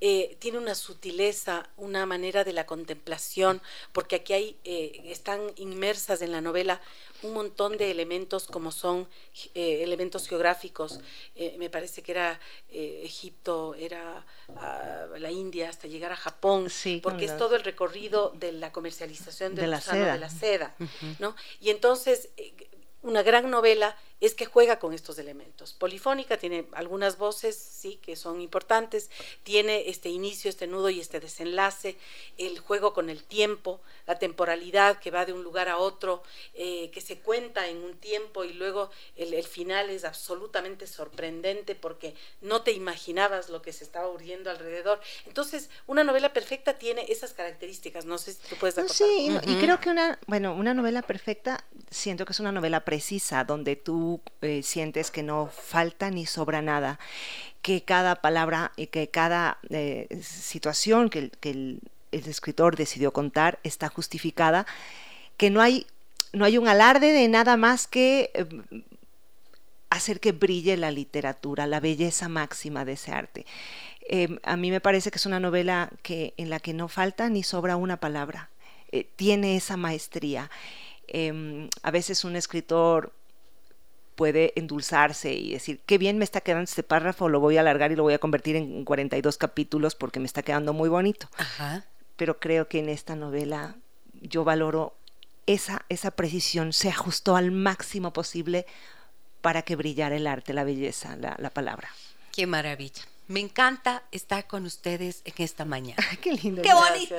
eh, tiene una sutileza, una manera de la contemplación, porque aquí hay, eh, están inmersas en la novela un montón de elementos como son eh, elementos geográficos. Me parece que era Egipto, era ah, la India, hasta llegar a Japón, Sí, porque es todo el recorrido de la comercialización del De la gusano seda. de la seda, ¿no? Y entonces una gran novela es que juega con estos elementos. Polifónica tiene algunas voces, sí, que son importantes, tiene este inicio, este nudo y este desenlace, el juego con el tiempo, la temporalidad que va de un lugar a otro, eh, que se cuenta en un tiempo y luego el, el final es absolutamente sorprendente porque no te imaginabas lo que se estaba urdiendo alrededor. Entonces, una novela perfecta tiene esas características, no sé si tú puedes No, acotar. sí, y creo que una, bueno, una novela perfecta, siento que es una novela precisa, donde tú eh, sientes que no falta ni sobra nada, que cada palabra y que cada eh, situación que, el, escritor decidió contar está justificada, que no hay, no hay un alarde de nada más que eh, hacer que brille la literatura, la belleza máxima de ese arte. A mí me parece que es una novela que, en la que no falta ni sobra una palabra. Tiene esa maestría. Eh, a veces un escritor puede endulzarse y decir, qué bien me está quedando este párrafo, lo voy a alargar y lo voy a convertir en 42 capítulos porque me está quedando muy bonito. Ajá. Pero creo que en esta novela yo valoro esa, esa precisión, se ajustó al máximo posible para que brillara el arte, la belleza, la, la palabra. Qué maravilla. Me encanta estar con ustedes en esta mañana. <laughs> Qué lindo. ¡Qué bonito!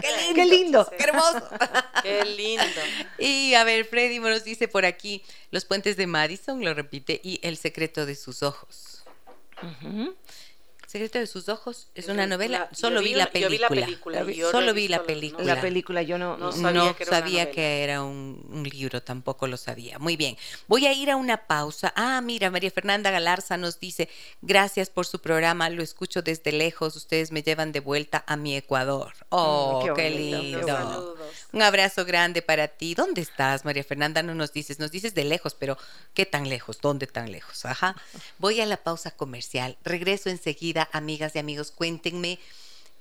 ¡Qué <laughs> lindo! Qué lindo. ¡Qué hermoso! <laughs> Qué lindo. Y a ver, Freddy nos dice por aquí, Los puentes de Madison, lo repite, y El secreto de sus ojos. Ujú. Secreto de sus ojos es una novela, la- solo vi, vi la yo vi la película. película, no solo vi la la- película. La película yo no, No No sabía que era sabía que era un, un libro, tampoco lo sabía. Muy bien, voy a ir a una pausa. Ah, mira, María Fernanda Galarza nos dice, gracias por su programa, lo escucho desde lejos, ustedes me llevan de vuelta a mi Ecuador. Oh, qué qué, bonito, qué lindo. Saludos. Un abrazo grande para ti. ¿Dónde estás, María Fernanda? No nos dices, nos dices de lejos, pero ¿qué tan lejos? ¿Dónde tan lejos? Ajá. Voy a la pausa comercial. Regreso enseguida, amigas y amigos. Cuéntenme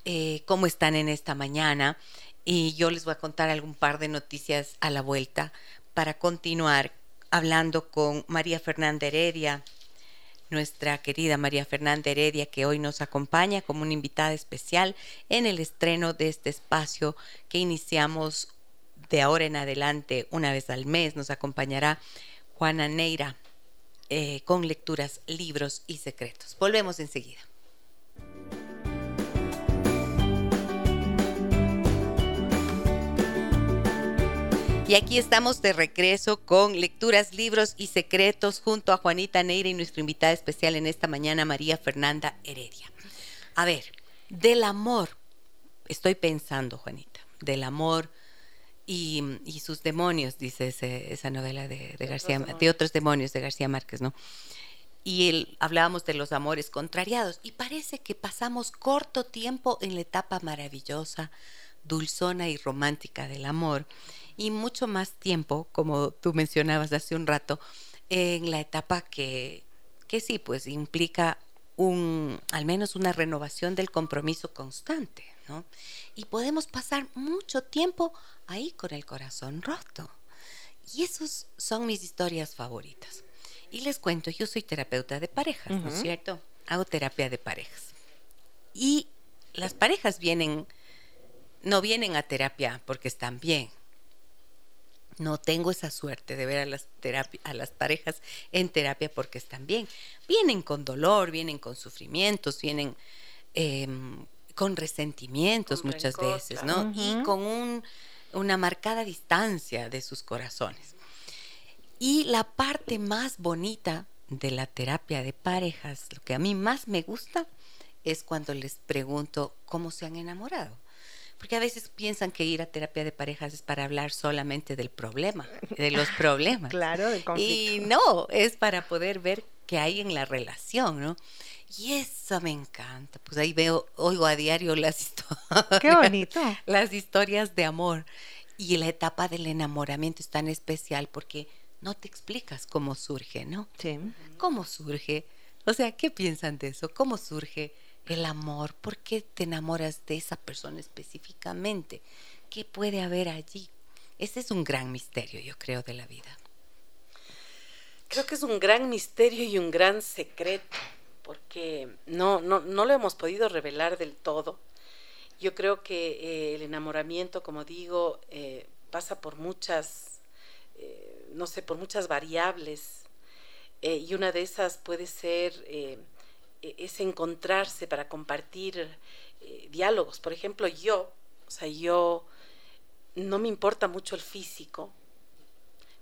eh, cómo están en esta mañana y yo les voy a contar algún par de noticias a la vuelta para continuar hablando con María Fernanda Heredia nuestra querida María Fernanda Heredia, que hoy nos acompaña como una invitada especial en el estreno de este espacio que iniciamos de ahora en adelante, una vez al mes, nos acompañará Juana Neira eh, con lecturas, libros y secretos. Volvemos enseguida. Y aquí estamos de regreso con lecturas, libros y secretos junto a Juanita Neira y nuestra invitada especial en esta mañana, María Fernanda Heredia. A ver, del amor, estoy pensando, Juanita, del amor y, sus demonios, dice esa novela de, García, de otros demonios de García Márquez, ¿no? Y hablábamos de los amores contrariados y parece que pasamos corto tiempo en la etapa maravillosa, dulzona y romántica del amor y mucho más tiempo, como tú mencionabas hace un rato, en la etapa que, que sí, pues implica un, al menos una renovación del compromiso constante, ¿no? Y podemos pasar mucho tiempo ahí con el corazón roto. Y esas son mis historias favoritas. Y les cuento, yo soy terapeuta de parejas, ¿no es cierto? Hago terapia de parejas. Y las parejas vienen, no vienen a terapia porque están bien, no tengo esa suerte de ver a las, a las parejas en terapia porque están bien. Vienen con dolor, vienen con sufrimientos, vienen em, con resentimientos muchas veces, ¿no? Y con una marcada distancia de sus corazones. Y la parte más bonita de la terapia de parejas, lo que a mí más me gusta, es cuando les pregunto cómo se han enamorado porque a veces piensan que ir a terapia de parejas es para hablar solamente del problema, de los <laughs> problemas. claro, del conflicto. Y no, es para poder ver qué hay en la relación, ¿no? Y eso me encanta. Pues ahí veo, oigo a diario las historias. Qué bonito. <laughs> Las historias de amor. Y la etapa del enamoramiento es tan especial porque no te explicas cómo surge, ¿no? Sí. ¿Cómo surge? O sea, ¿qué piensan de eso? ¿Cómo surge? El amor? ¿Por qué te enamoras de esa persona específicamente? ¿Qué puede haber allí? Ese es un gran misterio, yo creo, de la vida. Creo que es un gran misterio y un gran secreto, porque no, no, no lo hemos podido revelar del todo. Yo creo que eh, el enamoramiento, como digo, eh, pasa por muchas, eh, no sé, por muchas variables. y una de esas puede ser es encontrarse para compartir eh, diálogos. Por ejemplo, yo, o sea, yo no me importa mucho el físico,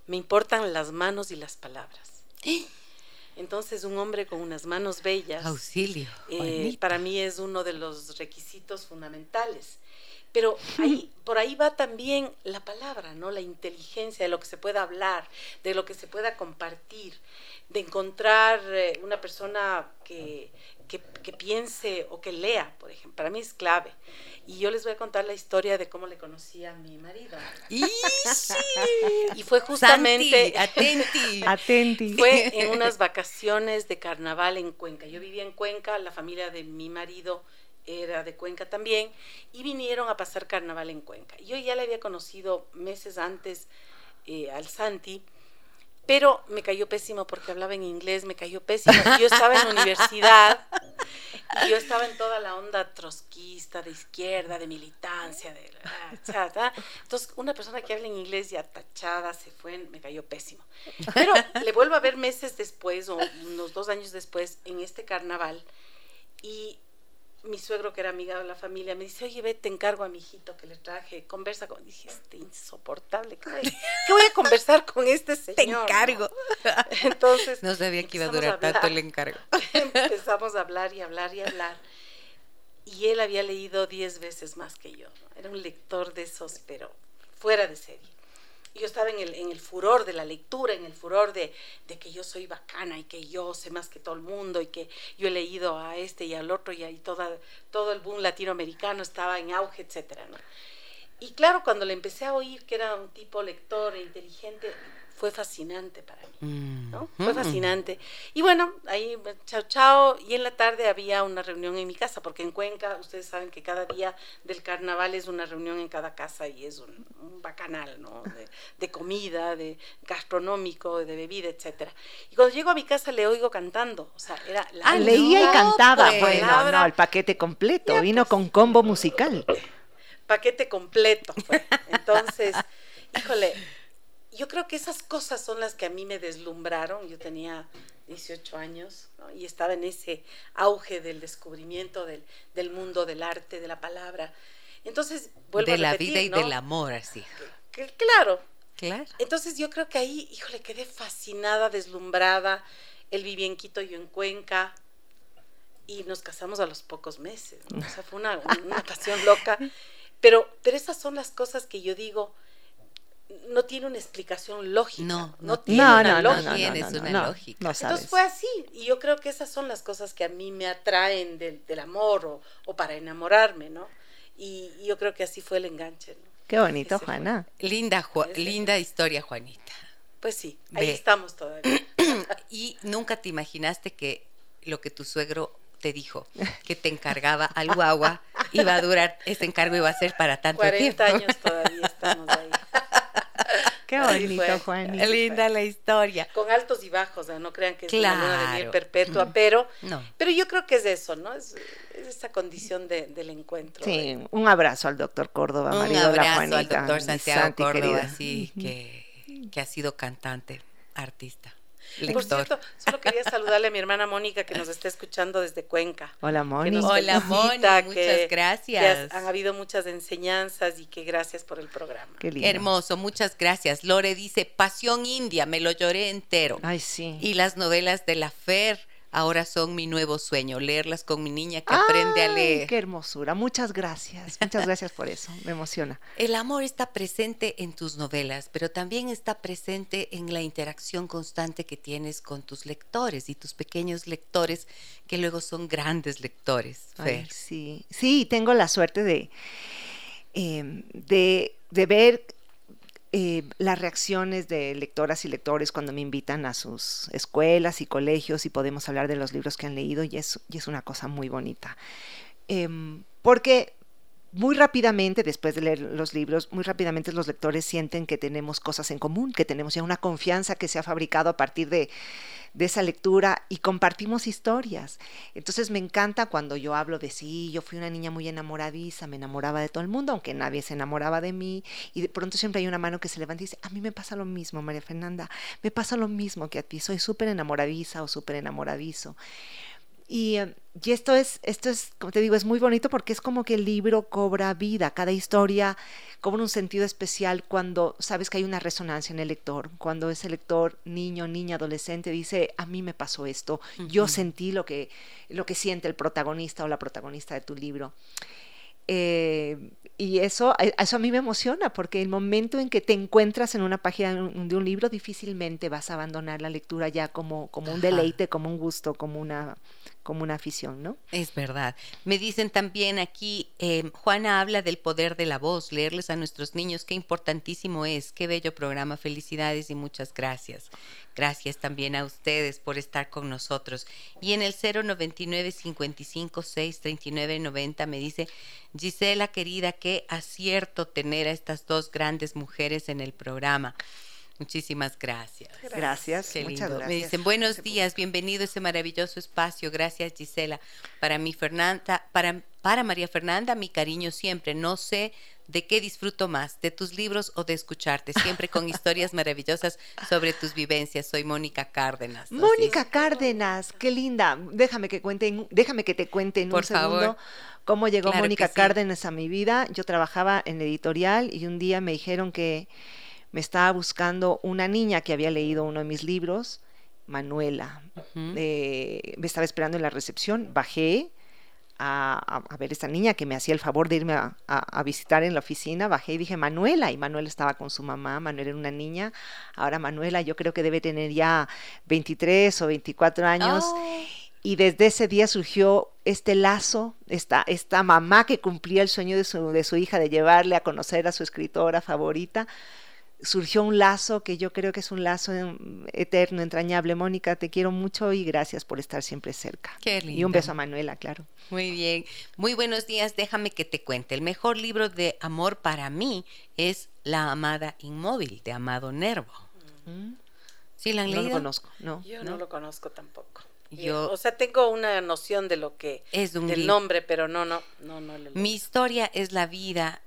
me importan las manos y las palabras. <gasps> Entonces, un hombre con unas manos bellas, auxilio, eh, para mí es uno de los requisitos fundamentales. Pero ahí, <laughs> por ahí va también la palabra, ¿no? La inteligencia de lo que se pueda hablar, de lo que se pueda compartir, de encontrar eh, una persona que, que, piense o que lea, por ejemplo. Para mí es clave. Y yo les voy a contar la historia de cómo le conocí a mi marido. Y, y fue justamente... atenti. <laughs> atenti. Fue en unas vacaciones de carnaval en Cuenca. Yo vivía en Cuenca, la familia de mi marido era de Cuenca también, y vinieron a pasar carnaval en Cuenca. Yo ya le había conocido meses antes eh, al Santi, pero me cayó pésimo porque hablaba en inglés, me cayó pésimo. Yo estaba en la universidad, y yo estaba en toda la onda trotskista, de izquierda, de militancia, de... Entonces, una persona que habla en inglés ya tachada se fue, me cayó pésimo. Pero le vuelvo a ver meses después, o unos dos años después, en este carnaval, y mi suegro, que era amiga de la familia, me dice, oye, ve, te encargo a mi hijito que le traje, conversa con... Dije, este insoportable, ¿qué voy, a conversar con este <laughs> señor? Te encargo. <laughs> Entonces... No sabía que iba a durar tanto el encargo. <laughs> empezamos a hablar y hablar y hablar. Y él había leído diez veces más que yo. Era un lector de esos, pero fuera de serie yo estaba en el, en el furor de la lectura, en el furor de, que yo soy bacana y que yo sé más que todo el mundo y que yo he leído a este y al otro y ahí toda, todo el boom latinoamericano estaba en auge, etcétera, Y claro, cuando le empecé a oír que era un tipo lector e inteligente, fue fascinante para mí. Mm. ¿no? Fue fascinante. Y bueno, ahí, chao, chao. Y en la tarde había una reunión en mi casa, porque en Cuenca, ustedes saben que cada día del carnaval es una reunión en cada casa y es un, un bacanal, ¿no? De, de comida, de gastronómico, de bebida, etcétera. Y cuando llego a mi casa le oigo cantando, o sea, era la Ah, Leía y cantaba. pues. Bueno, no, el paquete completo. Ya, Vino pues. con combo musical. paquete completo. fue. Entonces, híjole, yo creo que esas cosas son las que a mí me deslumbraron. Yo tenía 18 años ¿no? y estaba en ese auge del descubrimiento del, del mundo del arte, de la palabra. Entonces, vuelvo de a la repetir, vida y ¿no? del amor, así. Claro. Claro. Entonces yo creo que ahí, híjole, quedé fascinada, deslumbrada. Él vivía en Quito, yo en Cuenca. Y nos casamos a los pocos meses. ¿no? O sea, fue una, una <laughs> pasión loca. Pero, pero esas son las cosas que yo digo, no tiene una explicación lógica. No, no, no tiene No, una no, no, lógica. no, Tienes no, no, una no, lógica. no sabes. Entonces fue así, y yo creo que esas son las cosas que a mí me atraen del, del amor o, o para enamorarme, ¿no? Y, y yo creo que así fue el enganche, ¿no? Qué bonito, Ese fue. Juana. Linda, Ju- Ese. linda historia, Juanita. Pues sí, ahí Ve. estamos todavía. <clears throat> Y nunca te imaginaste que lo que tu suegro te dijo, que te encargaba al guagua, iba a durar, ese encargo iba a ser para tanto 40 tiempo. años todavía estamos ahí. Qué bonito. Juanita. Linda la historia. Con altos y bajos, ¿no? no crean que es una luna de miel Claro. perpetua, pero, No. pero yo creo que es eso, ¿no? Es, es esa condición de- del encuentro. Sí, de- un abrazo al doctor Córdoba, Un marido de la abrazo al Juanita. doctor Santiago Santi Córdoba, querida. sí, que, que ha sido cantante, artista, Por lector. cierto, solo quería saludarle a mi hermana Mónica que nos está escuchando desde Cuenca. Hola, nos Hola, que- muchas gracias. que has- han habido muchas enseñanzas y que gracias por el programa. Qué lindo. Hermoso, muchas gracias. Lore dice, Pasión India, me lo lloré entero. Ay, sí. Y las novelas de la Fer ahora son mi nuevo sueño, leerlas con mi niña que aprende a leer. Qué hermosura. Muchas gracias. Muchas gracias por eso. Me emociona. El amor está presente en tus novelas, pero también está presente en la interacción constante que tienes con tus lectores y tus pequeños lectores que luego son grandes lectores. Ay, sí, sí, tengo la suerte de, eh, de, de ver eh, las reacciones de lectoras y lectores cuando me invitan a sus escuelas y colegios y podemos hablar de los libros que han leído y es, y es una cosa muy bonita. Em, porque muy rápidamente, después de leer los libros, muy rápidamente los lectores sienten que tenemos cosas en común, que tenemos ya una confianza que se ha fabricado a partir de, esa lectura y compartimos historias. Entonces me encanta cuando yo hablo de sí, yo fui una niña muy enamoradiza, me enamoraba de todo el mundo, aunque nadie se enamoraba de mí, y de pronto siempre hay una mano que se levanta y dice, a mí me pasa lo mismo, María Fernanda, me pasa lo mismo que a ti, soy súper enamoradiza o súper enamoradizo. Y, eh, y esto es, esto es, como te digo, es muy bonito porque es como que el libro cobra vida, cada historia cobra un sentido especial cuando sabes que hay una resonancia en el lector, cuando ese lector, niño, niña, adolescente, dice, a mí me pasó esto, yo sentí lo que, lo que siente el protagonista o la protagonista de tu libro. Eh, y eso, eso a mí me emociona, porque el momento en que te encuentras en una página de un, libro, difícilmente vas a abandonar la lectura ya como, como un Ajá. deleite, como un gusto, como una, como una afición, ¿no? Es verdad. Me dicen también aquí, eh, Juana habla del poder de la voz, leerles a nuestros niños, qué importantísimo es, qué bello programa, felicidades y muchas gracias. Gracias también a ustedes por estar con nosotros. Y en el 099 55 6 39 90 me dice, Gisela querida, qué acierto tener a estas dos grandes mujeres en el programa. Muchísimas gracias. Gracias, Qué muchas lindo. gracias. Me dicen, buenos días, bienvenido a ese maravilloso espacio. Gracias, Gisela. Para mi Fernanda, para, para María Fernanda, mi cariño siempre. No sé de qué disfruto más, de tus libros o de escucharte, siempre con <laughs> historias maravillosas sobre tus vivencias. Soy Mónica Cárdenas. Mónica. Cárdenas, qué linda. Déjame que cuente, en- déjame que te cuente en Por un segundo cómo llegó Claro Mónica sí. Cárdenas a mi vida. Yo trabajaba en editorial y un día me dijeron que me estaba buscando una niña que había leído uno de mis libros, Manuela. Eh, me estaba esperando en la recepción, bajé a, a- a ver esta niña que me hacía el favor de irme a, a- a visitar en la oficina, bajé y dije Manuela, y Manuela estaba con su mamá, Manuela era una niña, ahora Manuela yo creo que debe tener ya 23 o 24 años, Oh, y desde ese día surgió este lazo, esta, esta mamá que cumplía el sueño de su, de su hija de llevarle a conocer a su escritora favorita, surgió un lazo que yo creo que es un lazo eterno, entrañable. Mónica, te quiero mucho y gracias por estar siempre cerca. Qué lindo. Y un beso a Manuela, claro. Muy bien. Muy buenos días. Déjame que te cuente. El mejor libro de amor para mí es La amada inmóvil de Amado Nervo. Mm. ¿Sí la han No leído? lo conozco, no. Yo ¿No? no, lo conozco tampoco. Yo- o sea, tengo una noción de lo que Es un del libro. nombre, pero no, no, no, no. lo Mi historia es la vida,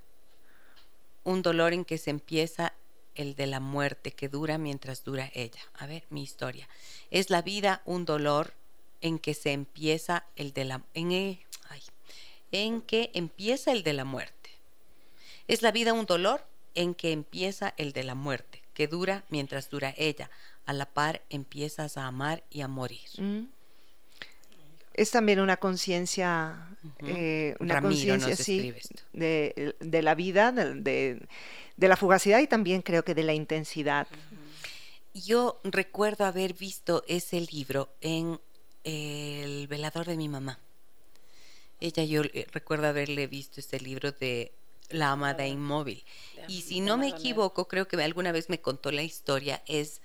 un dolor en que se empieza el de la muerte que dura mientras dura ella. A ver, mi historia. Es la vida un dolor en que se empieza el de la en, e- ay, en que empieza el de la muerte. Es la vida un dolor en que empieza el de la muerte, que dura mientras dura ella. A la par empiezas a amar y a morir. Mm. Es también una conciencia, eh, una conciencia, sí, escribe esto. de, de la vida, de, de- de la fugacidad y también creo que de la intensidad. Yo recuerdo haber visto ese libro en el velador de mi mamá. Ella, yo eh, recuerdo haberle visto ese libro de La amada inmóvil. Y si no me equivoco, creo que alguna vez me contó la historia, es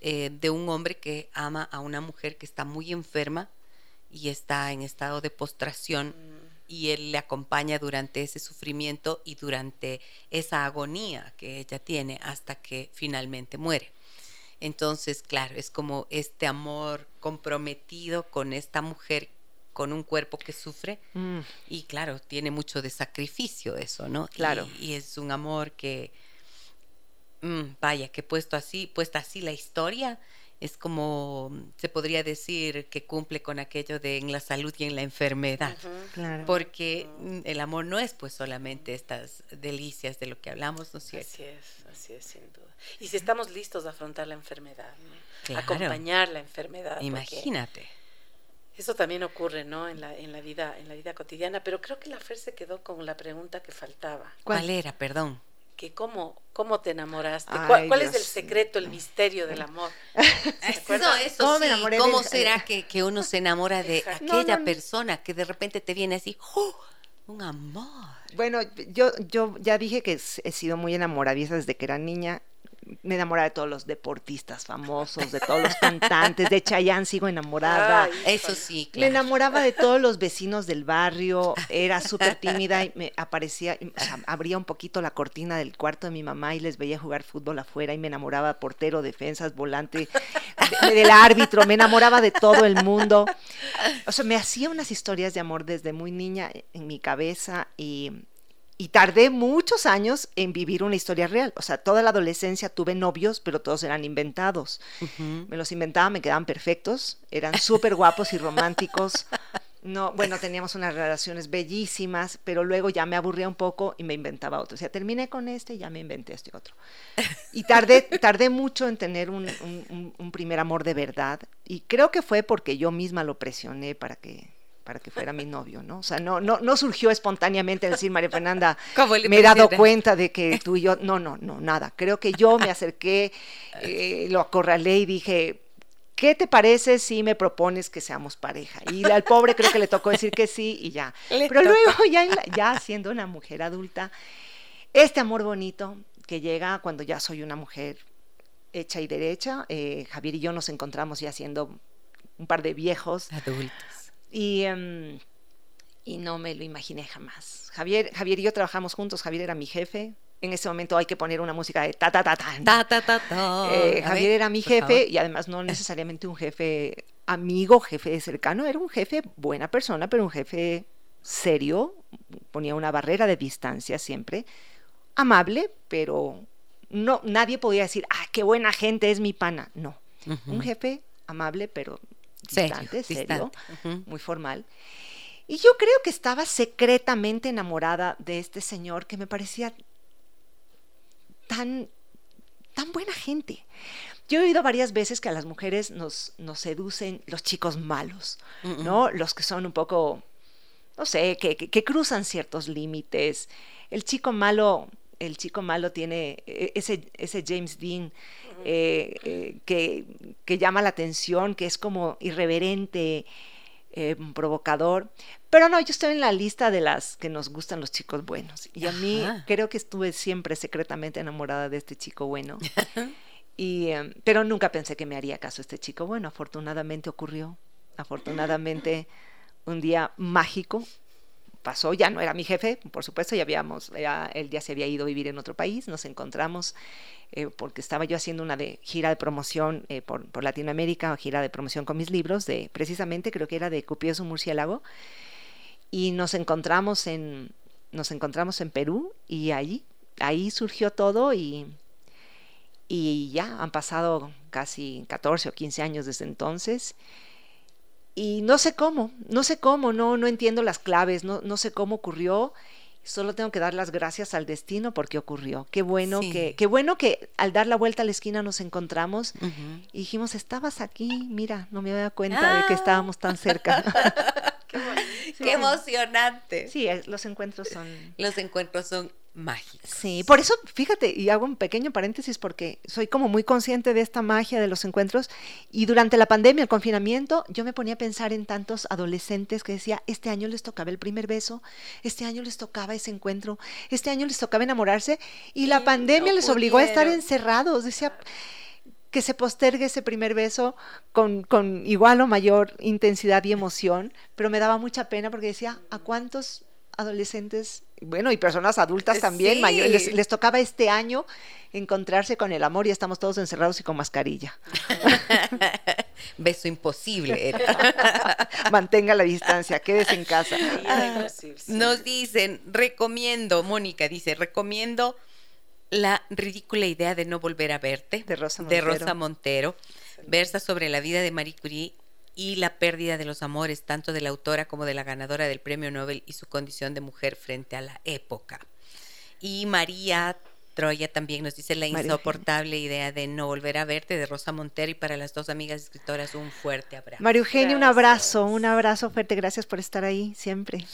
eh, de un hombre que ama a una mujer que está muy enferma y está en estado de postración y él le acompaña durante ese sufrimiento y durante esa agonía que ella tiene hasta que finalmente muere. Entonces, claro, es como este amor comprometido con esta mujer, con un cuerpo que sufre, Mm, y claro, tiene mucho de sacrificio eso, ¿no? Claro. Y, y es un amor que, mm, vaya, que puesto así, puesta así la historia, es como, se podría decir que cumple con aquello de en la salud y en la enfermedad. Claro. Porque mm, el amor no es pues solamente estas delicias de lo que hablamos, ¿no es cierto? Así es, así es, sin duda. Y si estamos listos a afrontar la enfermedad, ¿no? Claro. acompañar la enfermedad. Imagínate. Eso también ocurre, ¿no? En la, en la vida, en la vida cotidiana. Pero creo que la Fer se quedó con la pregunta que faltaba. ¿Cuál, ¿Cuál? era? Perdón. Que cómo, cómo te enamoraste. Ay, ¿Cuál, cuál es el secreto, el misterio del amor? <laughs> Eso, eso ¿Cómo me sí. enamoré ¿Cómo de- será que, que uno se enamora de Exacto. No, aquella no, no. persona que de repente te viene así, ¡oh! un amor? Bueno, yo, yo ya dije que he sido muy enamoradiza desde que era niña. Me enamoraba de todos los deportistas famosos, de todos los cantantes, de Chayanne sigo enamorada. Ay, Eso sí, Me claro. enamoraba de todos los vecinos del barrio, era súper tímida y me aparecía, o sea, abría un poquito la cortina del cuarto de mi mamá y les veía jugar fútbol afuera y me enamoraba portero, defensas, volante, de- del árbitro, me enamoraba de todo el mundo. O sea, me hacía unas historias de amor desde muy niña en mi cabeza y, y tardé muchos años en vivir una historia real. O sea, toda la adolescencia tuve novios, pero todos eran inventados. Me los inventaba, me quedaban perfectos, eran súper guapos y románticos. No, bueno, teníamos unas relaciones bellísimas, pero luego ya me aburría un poco y me inventaba otro. O sea, terminé con este y ya me inventé este otro. Y tardé, tardé mucho en tener un- un- un primer amor de verdad. Y creo que fue porque yo misma lo presioné para que para que fuera mi novio, ¿no? O sea, no, no, no surgió espontáneamente decir, María Fernanda, <laughs> ¿Cómo le me he dado cuenta de que tú y yo, no, no, no, nada. Creo que yo me acerqué, eh, lo acorralé y dije, ¿qué te parece si me propones que seamos pareja? Y al pobre creo que le tocó decir que sí y ya. Le Pero luego, ya, en la- ya siendo una mujer adulta, este amor bonito que llega cuando ya soy una mujer hecha y derecha, eh, Javier y yo nos encontramos ya siendo un par de viejos Adultos. Y, em, y no me lo imaginé jamás. Javier, Javier y yo trabajamos juntos, Javier era mi jefe. En ese momento hay que poner una música de ta ta ta ta. Ta, ta, ta, ta. Eh, Javier ver, era mi jefe y además no necesariamente un jefe amigo, jefe cercano, era un jefe buena persona, pero un jefe serio, ponía una barrera de distancia siempre, amable, pero no nadie podía decir, "Ah, qué buena gente es mi pana." No. Un jefe amable, pero distante, serio, distante. Muy formal. Y yo creo que estaba secretamente enamorada de este señor que me parecía tan, tan buena gente. Yo he oído varias veces que a las mujeres nos, nos seducen los chicos malos, ¿no? Los que son un poco, no sé, que, que- que cruzan ciertos límites. El chico malo, el chico malo tiene eh, ese, ese James Dean eh, eh, que, que llama la atención, que es como irreverente, eh, provocador. Pero no, yo estoy en la lista de las que nos gustan los chicos buenos. Y a mí Ajá. creo que estuve siempre secretamente enamorada de este chico bueno. <laughs> Y, em, pero nunca pensé que me haría caso este chico bueno. Afortunadamente ocurrió. Afortunadamente un día mágico pasó, ya no era mi jefe, por supuesto, ya habíamos, ya, él ya se había ido a vivir en otro país, nos encontramos eh, porque estaba yo haciendo una de, gira de promoción eh, por, por, Latinoamérica, gira de promoción con mis libros, de precisamente creo que era de Cupido un murciélago, y nos encontramos en, nos encontramos en Perú y allí, ahí surgió todo y, y ya han pasado casi 14 o 15 años desde entonces y no sé cómo, no sé cómo, no, no entiendo las claves, no, no sé cómo ocurrió. Solo tengo que dar las gracias al destino porque ocurrió. Qué bueno Sí. que, qué bueno que al dar la vuelta a la esquina nos encontramos y dijimos, estabas aquí, mira, no me había dado cuenta de que Ah. estábamos tan cerca. <laughs> Qué bonito. ¡Qué emocionante! sí, los encuentros son... Los encuentros son mágicos. Sí, por eso, fíjate, y hago un pequeño paréntesis porque soy como muy consciente de esta magia de los encuentros y durante la pandemia, el confinamiento, yo me ponía a pensar en tantos adolescentes que decía, este año les tocaba el primer beso, este año les tocaba ese encuentro, este año les tocaba enamorarse y la pandemia no les obligó a estar encerrados, decía que se postergue ese primer beso con, con igual o mayor intensidad y emoción, pero me daba mucha pena porque decía, ¿a cuántos adolescentes, bueno, y personas adultas también, Sí. mayor- les, les tocaba este año encontrarse con el amor y estamos todos encerrados y con mascarilla. <laughs> Beso imposible era. <laughs> Mantenga la distancia, quédese en casa. Sí, sí. Nos dicen, recomiendo, Mónica dice, recomiendo la ridícula idea de no volver a verte. De Rosa de Montero. Rosa Montero. Versa sobre la vida de Marie Curie y la pérdida de los amores, tanto de la autora como de la ganadora del premio Nobel y su condición de mujer frente a la época. Y María Troya también nos dice la María insoportable idea de no volver a verte de Rosa Montero y para las dos amigas escritoras un fuerte abrazo. María Eugenia, un Gracias. abrazo, un abrazo fuerte, gracias por estar ahí siempre.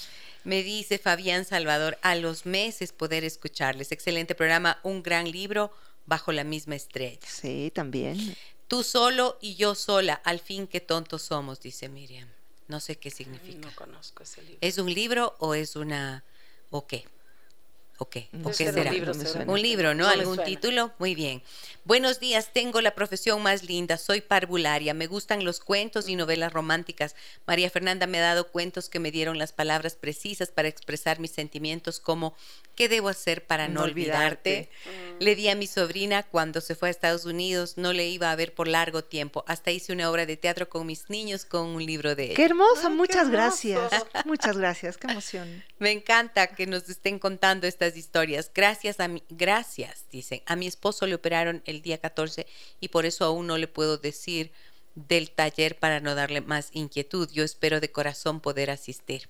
Me dice Fabián Salvador, a los meses poder escucharles. Excelente programa, un gran libro bajo la misma estrella. Sí, también. Tú solo y yo sola, al fin qué tontos somos, dice Miriam. No sé qué significa. No conozco ese libro. ¿Es un libro o es una... o qué? ¿O qué? ¿O No qué será? un libro, No ¿Algún título? Muy bien. Buenos días, tengo la profesión más linda, soy parvularia, me gustan los cuentos y novelas románticas. María Fernanda me ha dado cuentos que me dieron las palabras precisas para expresar mis sentimientos como ¿qué debo hacer para no, No olvidarte? olvidarte. Le di a mi sobrina cuando se fue a Estados Unidos, no le iba a ver por largo tiempo. Hasta hice una obra de teatro con mis niños con un libro de ella. Qué hermosa, Ay, muchas hermoso. gracias. <laughs> Muchas gracias, qué emoción. Me encanta que nos estén contando estas historias. Gracias a mi, gracias, dicen. A mi esposo le operaron el día 14 y por eso aún no le puedo decir del taller para no darle más inquietud. Yo espero de corazón poder asistir.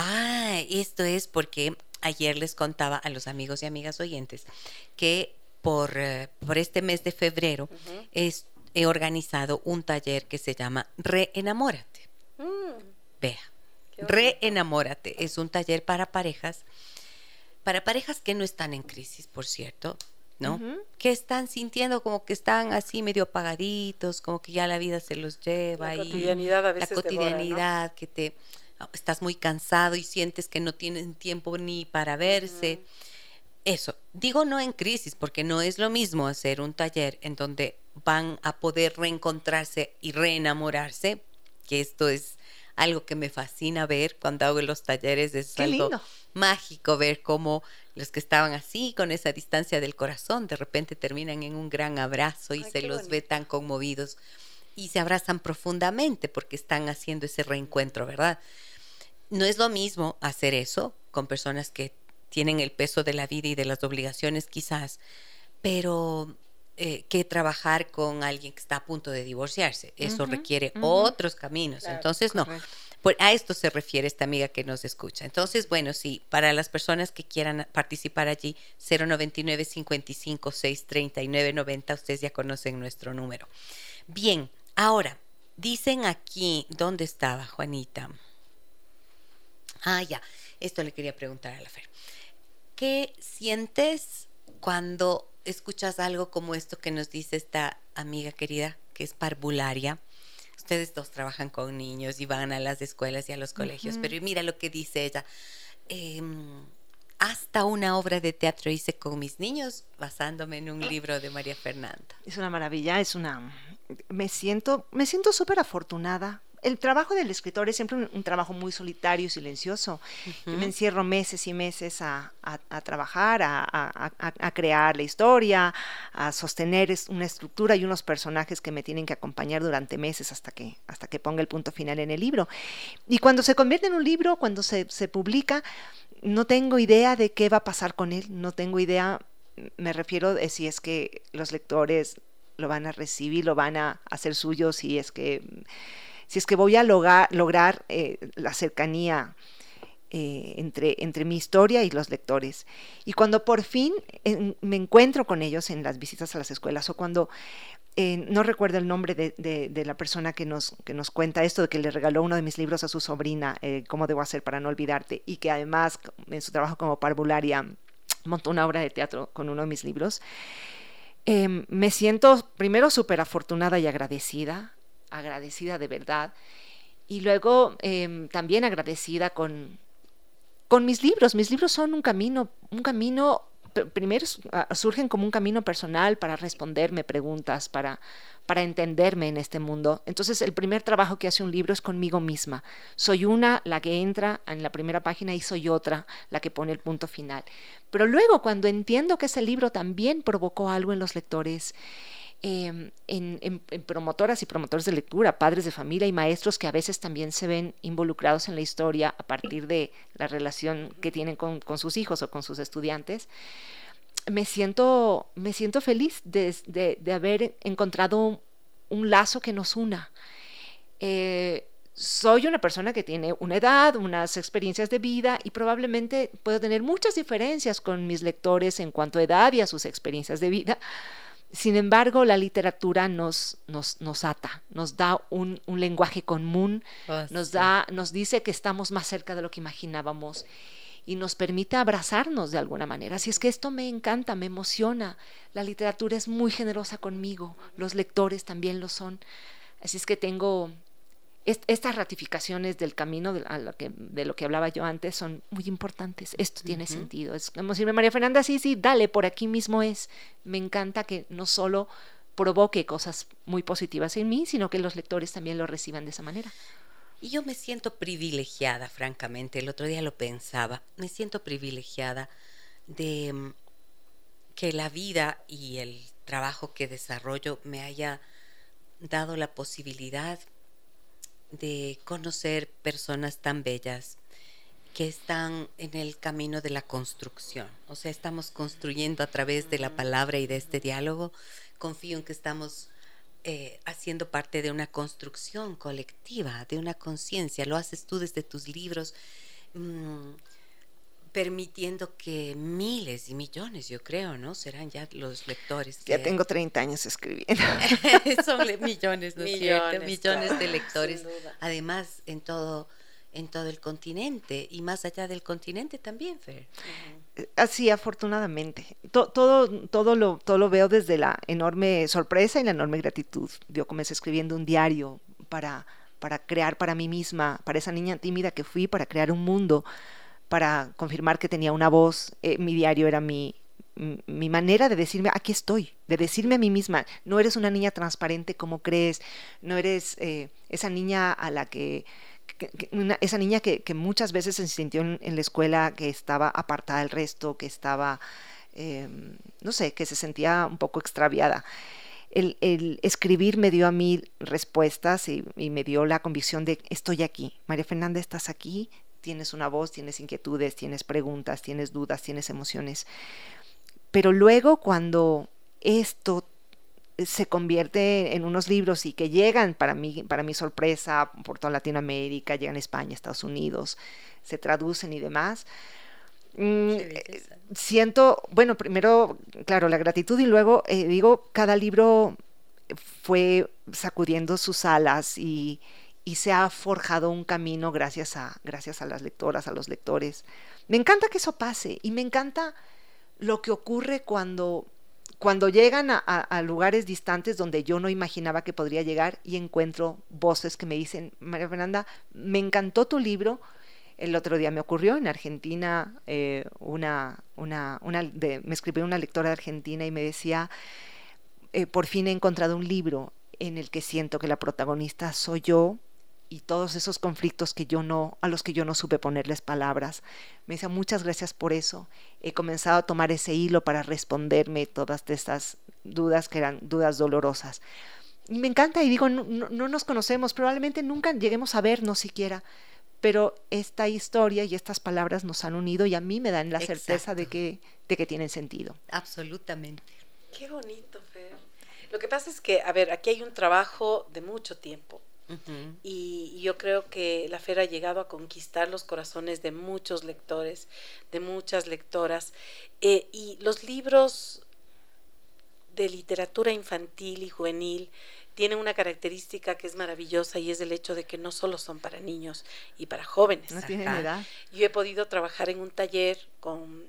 Ah, esto es porque ayer les contaba a los amigos y amigas oyentes que por, eh, por este mes de febrero es- he organizado un taller que se llama Reenamórate. Mm, Vea. Reenamórate es un taller para parejas, para parejas que no están en crisis, por cierto, ¿no? Que están sintiendo como que están así medio apagaditos, como que ya la vida se los lleva La y cotidianidad a veces la devora, ¿no? cotidianidad que te estás muy cansado y sientes que no tienen tiempo ni para verse. Eso, digo no en crisis, porque no es lo mismo hacer un taller en donde van a poder reencontrarse y reenamorarse, que esto es algo que me fascina ver cuando hago los talleres, es Qué algo lindo. mágico ver cómo los que estaban así, con esa distancia del corazón, de repente terminan en un gran abrazo y Ay, se los ve tan conmovidos y se abrazan profundamente porque están haciendo ese reencuentro, ¿verdad? No es lo mismo hacer eso con personas que tienen el peso de la vida y de las obligaciones quizás, pero eh, que trabajar con alguien que está a punto de divorciarse. Eso requiere otros caminos. Claro, Entonces, no. correcto. Por- a esto se refiere esta amiga que nos escucha. Entonces, bueno, sí, para las personas que quieran participar allí, 099 55 639 90, ustedes ya conocen nuestro número. Bien, ahora, dicen aquí, ¿dónde estaba Juanita? Ah, ya, esto le quería preguntar a la Fer. ¿Qué sientes cuando escuchas algo como esto que nos dice esta amiga querida, que es parvularia? ustedes dos trabajan con niños y van a las escuelas y a los colegios, pero mira lo que dice ella. Em, hasta una obra de teatro hice con mis niños basándome en un libro de María Fernanda. Es una maravilla, es una me siento me siento súper afortunada el trabajo del escritor es siempre un, trabajo muy solitario y silencioso. Yo me encierro meses y meses a, trabajar, a, crear la historia, a sostener una estructura y unos personajes que me tienen que acompañar durante meses hasta que, hasta que ponga el punto final en el libro. Y cuando se convierte en un libro, cuando se, se publica, no tengo idea de qué va a pasar con él, no tengo idea, me refiero de si es que los lectores lo van a recibir, lo van a hacer suyo, si es que si es que voy a lograr, eh, la cercanía eh, entre, entre mi historia y los lectores. Y cuando por fin me encuentro con ellos en las visitas a las escuelas o cuando eh, no recuerdo el nombre de, la persona que nos, que nos cuenta esto, de que le regaló uno de mis libros a su sobrina, Cómo debo hacer para no olvidarte, y que además en su trabajo como parvularia montó una obra de teatro con uno de mis libros. me siento primero súper afortunada y agradecida agradecida de verdad. Y luego em, también agradecida con, con mis libros. Mis libros son un camino, un camino, primero surgen como un camino personal para responderme preguntas, para, para entenderme en este mundo. Entonces el primer trabajo que hace un libro es conmigo misma. Soy una la que entra en la primera página y soy otra la que pone el punto final. Pero luego cuando entiendo que ese libro también provocó algo en los lectores, Em, en, promotoras y promotores de lectura, padres de familia y maestros que a veces también se ven involucrados en la historia a partir de la relación que tienen con, sus hijos o con sus estudiantes. Me siento, me siento feliz de, haber encontrado un, lazo que nos una. Eh, soy una persona que tiene una edad, unas experiencias de vida y probablemente puedo tener muchas diferencias con mis lectores en cuanto a edad y a sus experiencias de vida, sin embargo, la literatura nos, nos, nos ata, nos da un, lenguaje común, oh, nos, da, nos dice que estamos más cerca de lo que imaginábamos y nos permite abrazarnos de alguna manera. Así es que esto me encanta, me emociona. La literatura es muy generosa conmigo, los lectores también lo son. Así es que tengo estas ratificaciones del camino de, lo que, de lo que hablaba yo antes son muy importantes. Esto tiene sentido. Es como decirme, María Fernanda, sí, sí, dale, por aquí mismo es. Me encanta que no solo provoque cosas muy positivas en mí, sino que los lectores también lo reciban de esa manera. Y yo me siento privilegiada, francamente. El otro día lo pensaba. Me siento privilegiada de mm, que la vida y el trabajo que desarrollo me haya dado la posibilidad de conocer personas tan bellas que están en el camino de la construcción. O sea, estamos construyendo a través de la palabra y de este diálogo. Confío en que estamos eh, haciendo parte de una construcción colectiva, de una conciencia. Lo haces tú desde tus libros. Mm, permitiendo que miles y millones, yo creo, ¿no? Serán ya los lectores. Ya tengo 30 años escribiendo. <laughs> Son millones, ¿no es cierto? Millones de lectores. Además, en todo en todo el continente y más allá del continente también, Fer. Así, afortunadamente. todo, todo, lo, todo lo veo desde la enorme sorpresa y la enorme gratitud. Yo comencé escribiendo un diario para, para crear para mí misma, para esa niña tímida que fui, para crear un mundo para confirmar que tenía una voz. Eh, mi diario era mi, mi manera de decirme, aquí estoy, de decirme a mí misma, no eres una niña transparente como crees, no eres eh, esa niña a la que, esa niña que, muchas veces se sintió en, la escuela que estaba apartada del resto, que estaba, em, no sé, que se sentía un poco extraviada. El, escribir me dio a mí respuestas y, y, me dio la convicción de estoy aquí. María Fernanda, estás aquí, tienes una voz, tienes inquietudes, tienes preguntas, tienes dudas, tienes emociones. Pero luego cuando esto se convierte en unos libros y que llegan para mí, para mi sorpresa, por toda Latinoamérica, llegan a España, Estados Unidos, se traducen y demás. Mm, siento, bueno, primero, claro, la gratitud y luego eh, digo, cada libro fue sacudiendo sus alas y, y se ha forjado un camino gracias a, gracias a las lectoras, a los lectores. Me encanta que eso pase y me encanta lo que ocurre cuando, cuando llegan a, lugares distantes donde yo no imaginaba que podría llegar y encuentro voces que me dicen, María Fernanda, me encantó tu libro. El otro día me ocurrió en Argentina, eh, una, una, me escribió una lectora de Argentina y me decía, eh, por fin he encontrado un libro en el que siento que la protagonista soy yo y todos esos conflictos que yo no, a los que yo no supe ponerles palabras. Me decía, muchas gracias por eso. He comenzado a tomar ese hilo para responderme todas estas dudas que eran dudas dolorosas. Y me encanta y digo, no, no nos conocemos, probablemente nunca lleguemos a vernos siquiera, pero esta historia y estas palabras nos han unido y a mí me dan la certeza de que, de que tienen sentido. Absolutamente. Qué bonito, Fer. Lo que pasa es que, a ver, aquí hay un trabajo de mucho tiempo y, yo creo que la Fera ha llegado a conquistar los corazones de muchos lectores, de muchas lectoras. Eh, y los libros de literatura infantil y juvenil tienen una característica que es maravillosa y es el hecho de que no solo son para niños y para jóvenes. No tienen edad. Yo he podido trabajar en un taller con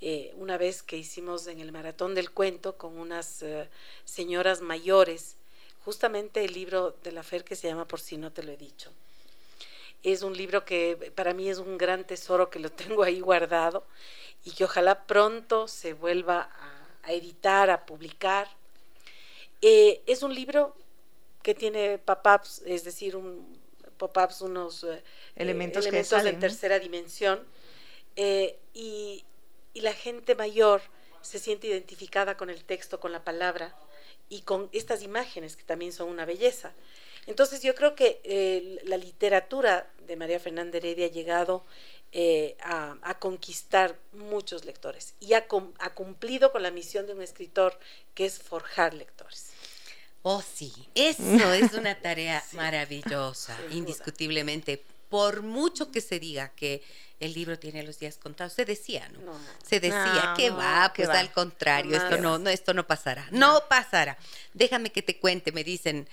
eh, una vez que hicimos en el maratón del cuento con unas eh, señoras mayores justamente el libro de la Fer que se llama Por si no te lo he dicho. Es un libro que para mí es un gran tesoro que lo <laughs> tengo ahí guardado y que ojalá pronto se vuelva a, editar, a publicar. Eh, es un libro que tiene pop-ups, es decir, un, pop-ups, unos eh, elementos, de tercera dimensión. Eh, y, y la gente mayor se siente identificada con el texto, con la palabra y con estas imágenes que también son una belleza. Entonces yo creo que eh, la literatura de María Fernanda Heredia ha llegado eh, a, conquistar muchos lectores y ha, ha, cumplido con la misión de un escritor que es forjar lectores. Oh, sí, eso es una tarea <laughs> maravillosa, indiscutiblemente. Por mucho que se diga que el libro tiene los días contados. Se decía, ¿no? Se decía, que va, pues al contrario, esto no, no, esto no pasará. No pasará. Déjame que te cuente, me dicen,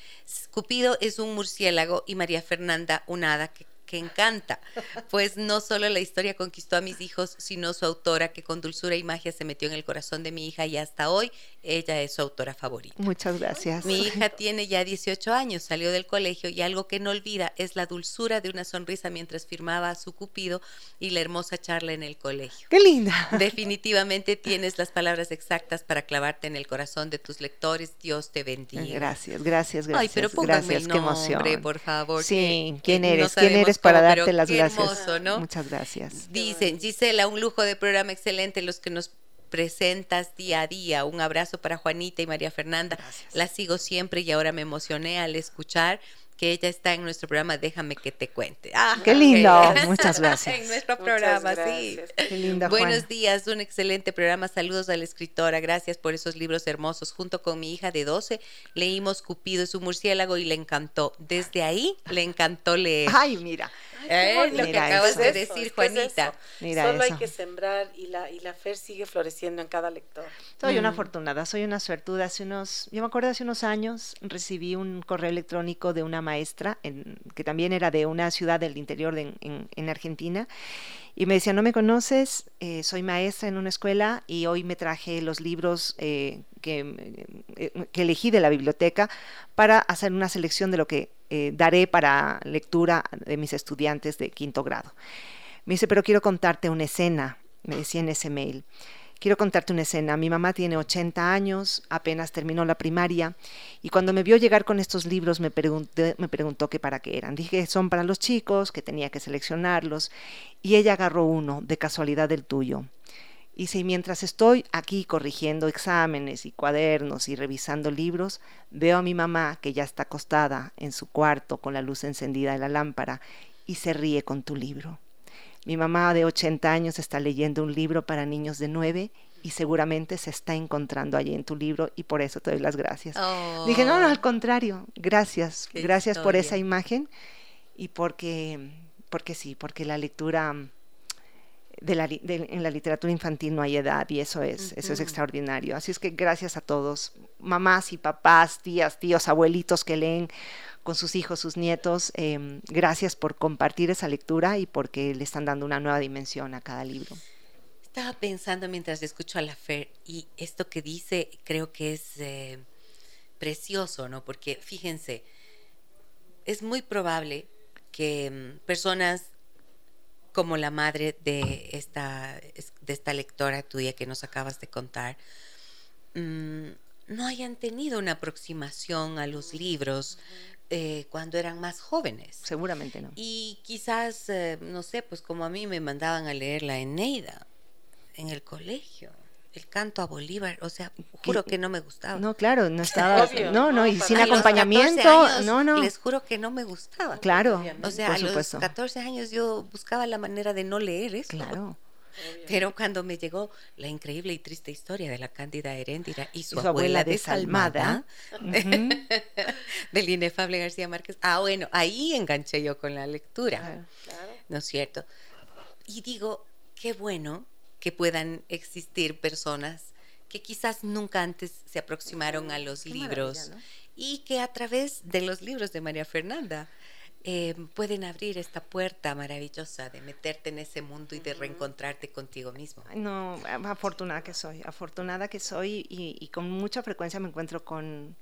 Cupido es un murciélago y María Fernanda un hada que que encanta, pues no solo la historia conquistó a mis hijos, sino su autora que con dulzura y magia se metió en el corazón de mi hija y hasta hoy ella es su autora favorita. Muchas gracias. Mi hija tiene ya 18 años, salió del colegio y algo que no olvida es la dulzura de una sonrisa mientras firmaba a su cupido y la hermosa charla en el colegio. ¡Qué linda! Definitivamente tienes las palabras exactas para clavarte en el corazón de tus lectores. Dios te bendiga. Gracias, gracias, gracias. Ay, pero póngame el nombre, por favor. Sí, ¿quién eres? ¿Quién eres para darte las gracias. ¿no? Muchas gracias. Dicen, Gisela, un lujo de programa excelente los que nos presentas día a día. Un abrazo para Juanita y María Fernanda. La sigo siempre y ahora me emocioné al escuchar que ella está en nuestro programa Déjame que te cuente. Ah, qué lindo. <laughs> Muchas gracias. en nuestro programa, sí. Qué linda, Buenos días, un excelente programa. Saludos a la escritora. Gracias por esos libros hermosos. Junto con mi hija de 12 leímos Cupido es un murciélago y le encantó. Desde ahí le encantó leer. Ay, mira. Eh, lo que acabas de decir, Juanita. Solo hay que sembrar y la, y la fer sigue floreciendo en cada lector. Soy una mm. afortunada, soy una suertuda. Hace unos, yo me acuerdo hace unos años recibí un correo electrónico de una maestra en, que también era de una ciudad del interior de, en, en, Argentina y me decía, no me conoces, eh, soy maestra en una escuela y hoy me traje los libros eh, que, eh, que, elegí de la biblioteca para hacer una selección de lo que daré para lectura de mis estudiantes de quinto grado. Me dice, pero quiero contarte una escena, me decía en ese mail. Quiero contarte una escena. Mi mamá tiene 80 años, apenas terminó la primaria y cuando me vio llegar con estos libros me, preguntó que para qué eran. Dije que son para los chicos, que tenía que seleccionarlos y ella agarró uno, de casualidad del tuyo. Y si mientras estoy aquí corrigiendo exámenes y cuadernos y revisando libros, veo a mi mamá que ya está acostada en su cuarto con la luz encendida de la lámpara y se ríe con tu libro. Mi mamá de 80 años está leyendo un libro para niños de 9 y seguramente se está encontrando allí en tu libro y por eso te doy las gracias. Dije, no, no, al contrario, gracias, gracias por esa imagen y porque, porque sí, porque la lectura de la, en la literatura infantil no hay edad y eso es, eso es extraordinario. Así es que gracias a todos, mamás y papás, tías, tíos, abuelitos que leen con sus hijos, sus nietos. Em, gracias por compartir esa lectura y porque le están dando una nueva dimensión a cada libro. estaba pensando mientras escucho a la Fer y esto que dice creo que es eh, precioso, ¿no? Porque fíjense, es muy probable que mm, personas como la madre de esta, de esta lectora tuya que nos acabas de contar, mm, no hayan tenido una aproximación a los libros eh, cuando eran más jóvenes. Seguramente no. Y quizás, eh, no sé, pues como a mí me mandaban a leer la Eneida en el colegio. El canto a Bolívar, o sea, juro que no me gustaba. No, claro, no estaba. <laughs> Obvio, no, no, no, y sin acompañamiento. 14 años, no, no. Les juro que no me gustaba. Claro, O sea, por a los supuesto. 14 años yo buscaba la manera de no leer eso. Claro. Pero cuando me llegó la increíble y triste historia de la Cándida Heréndira y su, Y su abuela, abuela desalmada, <laughs> del inefable García Márquez, ah, bueno, ahí enganché yo con la lectura, Claro. Claro. ¿no es cierto? Y digo, qué bueno que puedan existir personas que quizás nunca antes se aproximaron a los Qué libros y que a través de los libros de María Fernanda eh, pueden abrir esta puerta maravillosa de meterte en ese mundo y de reencontrarte contigo mismo. No, afortunada que soy, afortunada que soy y, y con mucha frecuencia me encuentro con,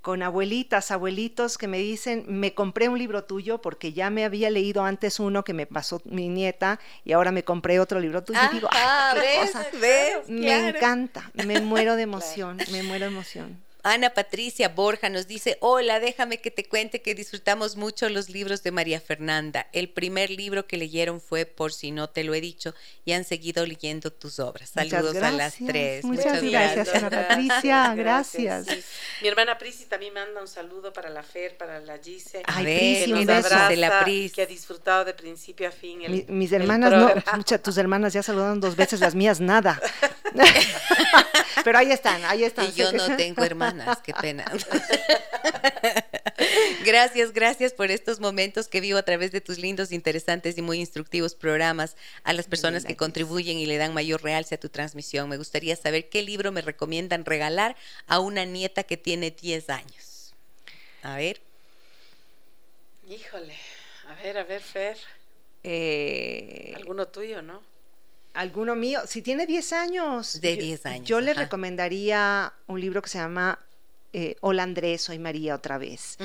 con abuelitas, abuelitos que me dicen, me compré un libro tuyo porque ya me había leído antes uno que me pasó mi nieta y ahora me compré otro libro tuyo. y digo, Ah, "Ay, qué ¿ves? cosa". ¿Ves? Me Claro. encanta, me muero de <laughs> emoción, me muero de emoción. Ana Patricia Borja nos dice, hola, déjame que te cuente que disfrutamos mucho los libros de María Fernanda. El primer libro que leyeron fue Por si no te lo he dicho y han seguido leyendo tus obras. Saludos a las tres. muchas gracias, Ana Patricia, <laughs> gracias. sí. Mi hermana Prisi también manda un saludo para la Fer, para la Gise. Ay, ver, Prisi, que un beso. abraza, de la Pris. que ha disfrutado de principio a fin. el- Mi- mis el hermanas no, tus hermanas ya saludaron dos veces, las mías nada. <laughs> <laughs> Pero ahí están, ahí están. Y yo no tengo hermanas, qué pena. <laughs> gracias, gracias por estos momentos que vivo a través de tus lindos, interesantes y muy instructivos programas, a las personas que contribuyen y le dan mayor realce a tu transmisión. Me gustaría saber qué libro me recomiendan regalar a una nieta que tiene 10 años. A ver. Híjole, a ver, a ver, Fer, Eh, alguno tuyo, ¿no? alguno mío, si tiene 10 años. De yo- 10 años, Yo le ajá. recomendaría un libro que se llama eh, Hola Andrés, soy María otra vez.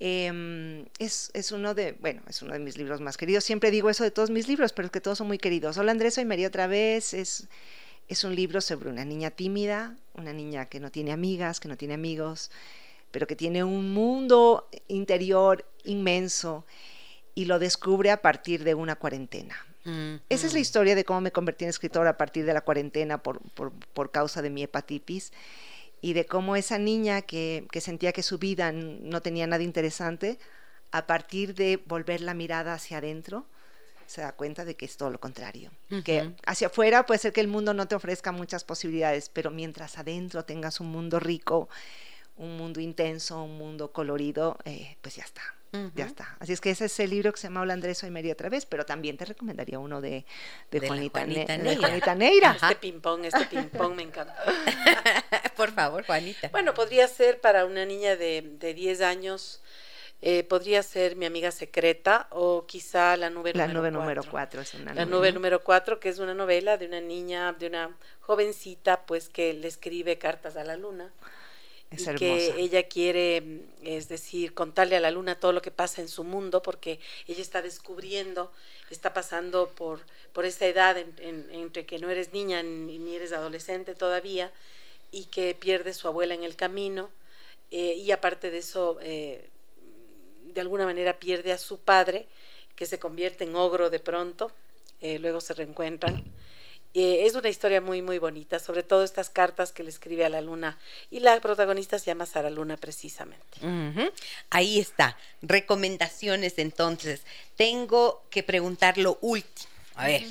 Em, es, es uno de, bueno, es uno de mis libros más queridos. Siempre digo eso de todos mis libros, pero es que todos son muy queridos. Hola Andrés, soy María otra vez. Es, es un libro sobre una niña tímida, una niña que no tiene amigas, que no tiene amigos, pero que tiene un mundo interior inmenso y lo descubre a partir de una cuarentena. Esa es la historia de cómo me convertí en escritora a partir de la cuarentena por, por, por causa de mi hepatitis y de cómo esa niña que, que sentía que su vida no tenía nada interesante, a partir de volver la mirada hacia adentro, se da cuenta de que es todo lo contrario. Que hacia afuera puede ser que el mundo no te ofrezca muchas posibilidades, pero mientras adentro tengas un mundo rico, un mundo intenso, un mundo colorido, eh, pues ya está. Ya está. Así es que ese es el libro que se llama Hola Andrés, soy María otra vez, pero también te recomendaría uno de, de, De la Juanita, Ne- Juanita de Neira. Juanita Neira. Ajá. Este ping-pong, este ping-pong me encanta. <laughs> Por favor, Juanita. Bueno, podría ser para una niña de, de 10 años, eh, podría ser mi amiga secreta o quizá la nube La número nube número cuatro. 4 es una La nube número 4, que es una novela de una niña, de una jovencita, pues que le escribe cartas a la luna. Es y que ella quiere, mm, es decir, contarle a la luna todo lo que pasa en su mundo, porque ella está descubriendo, está pasando por, por esa edad en- en- entre que no eres niña ni, ni eres adolescente todavía, y que pierde su abuela en el camino, eh, y aparte de eso, eh, de alguna manera pierde a su padre, que se convierte en ogro de pronto, eh, luego se reencuentran. Eh, es una historia muy, muy bonita, sobre todo estas cartas que le escribe a la luna. Y la protagonista se llama Sara Luna precisamente. Ahí está. Recomendaciones entonces. Tengo que preguntar lo último. A ver.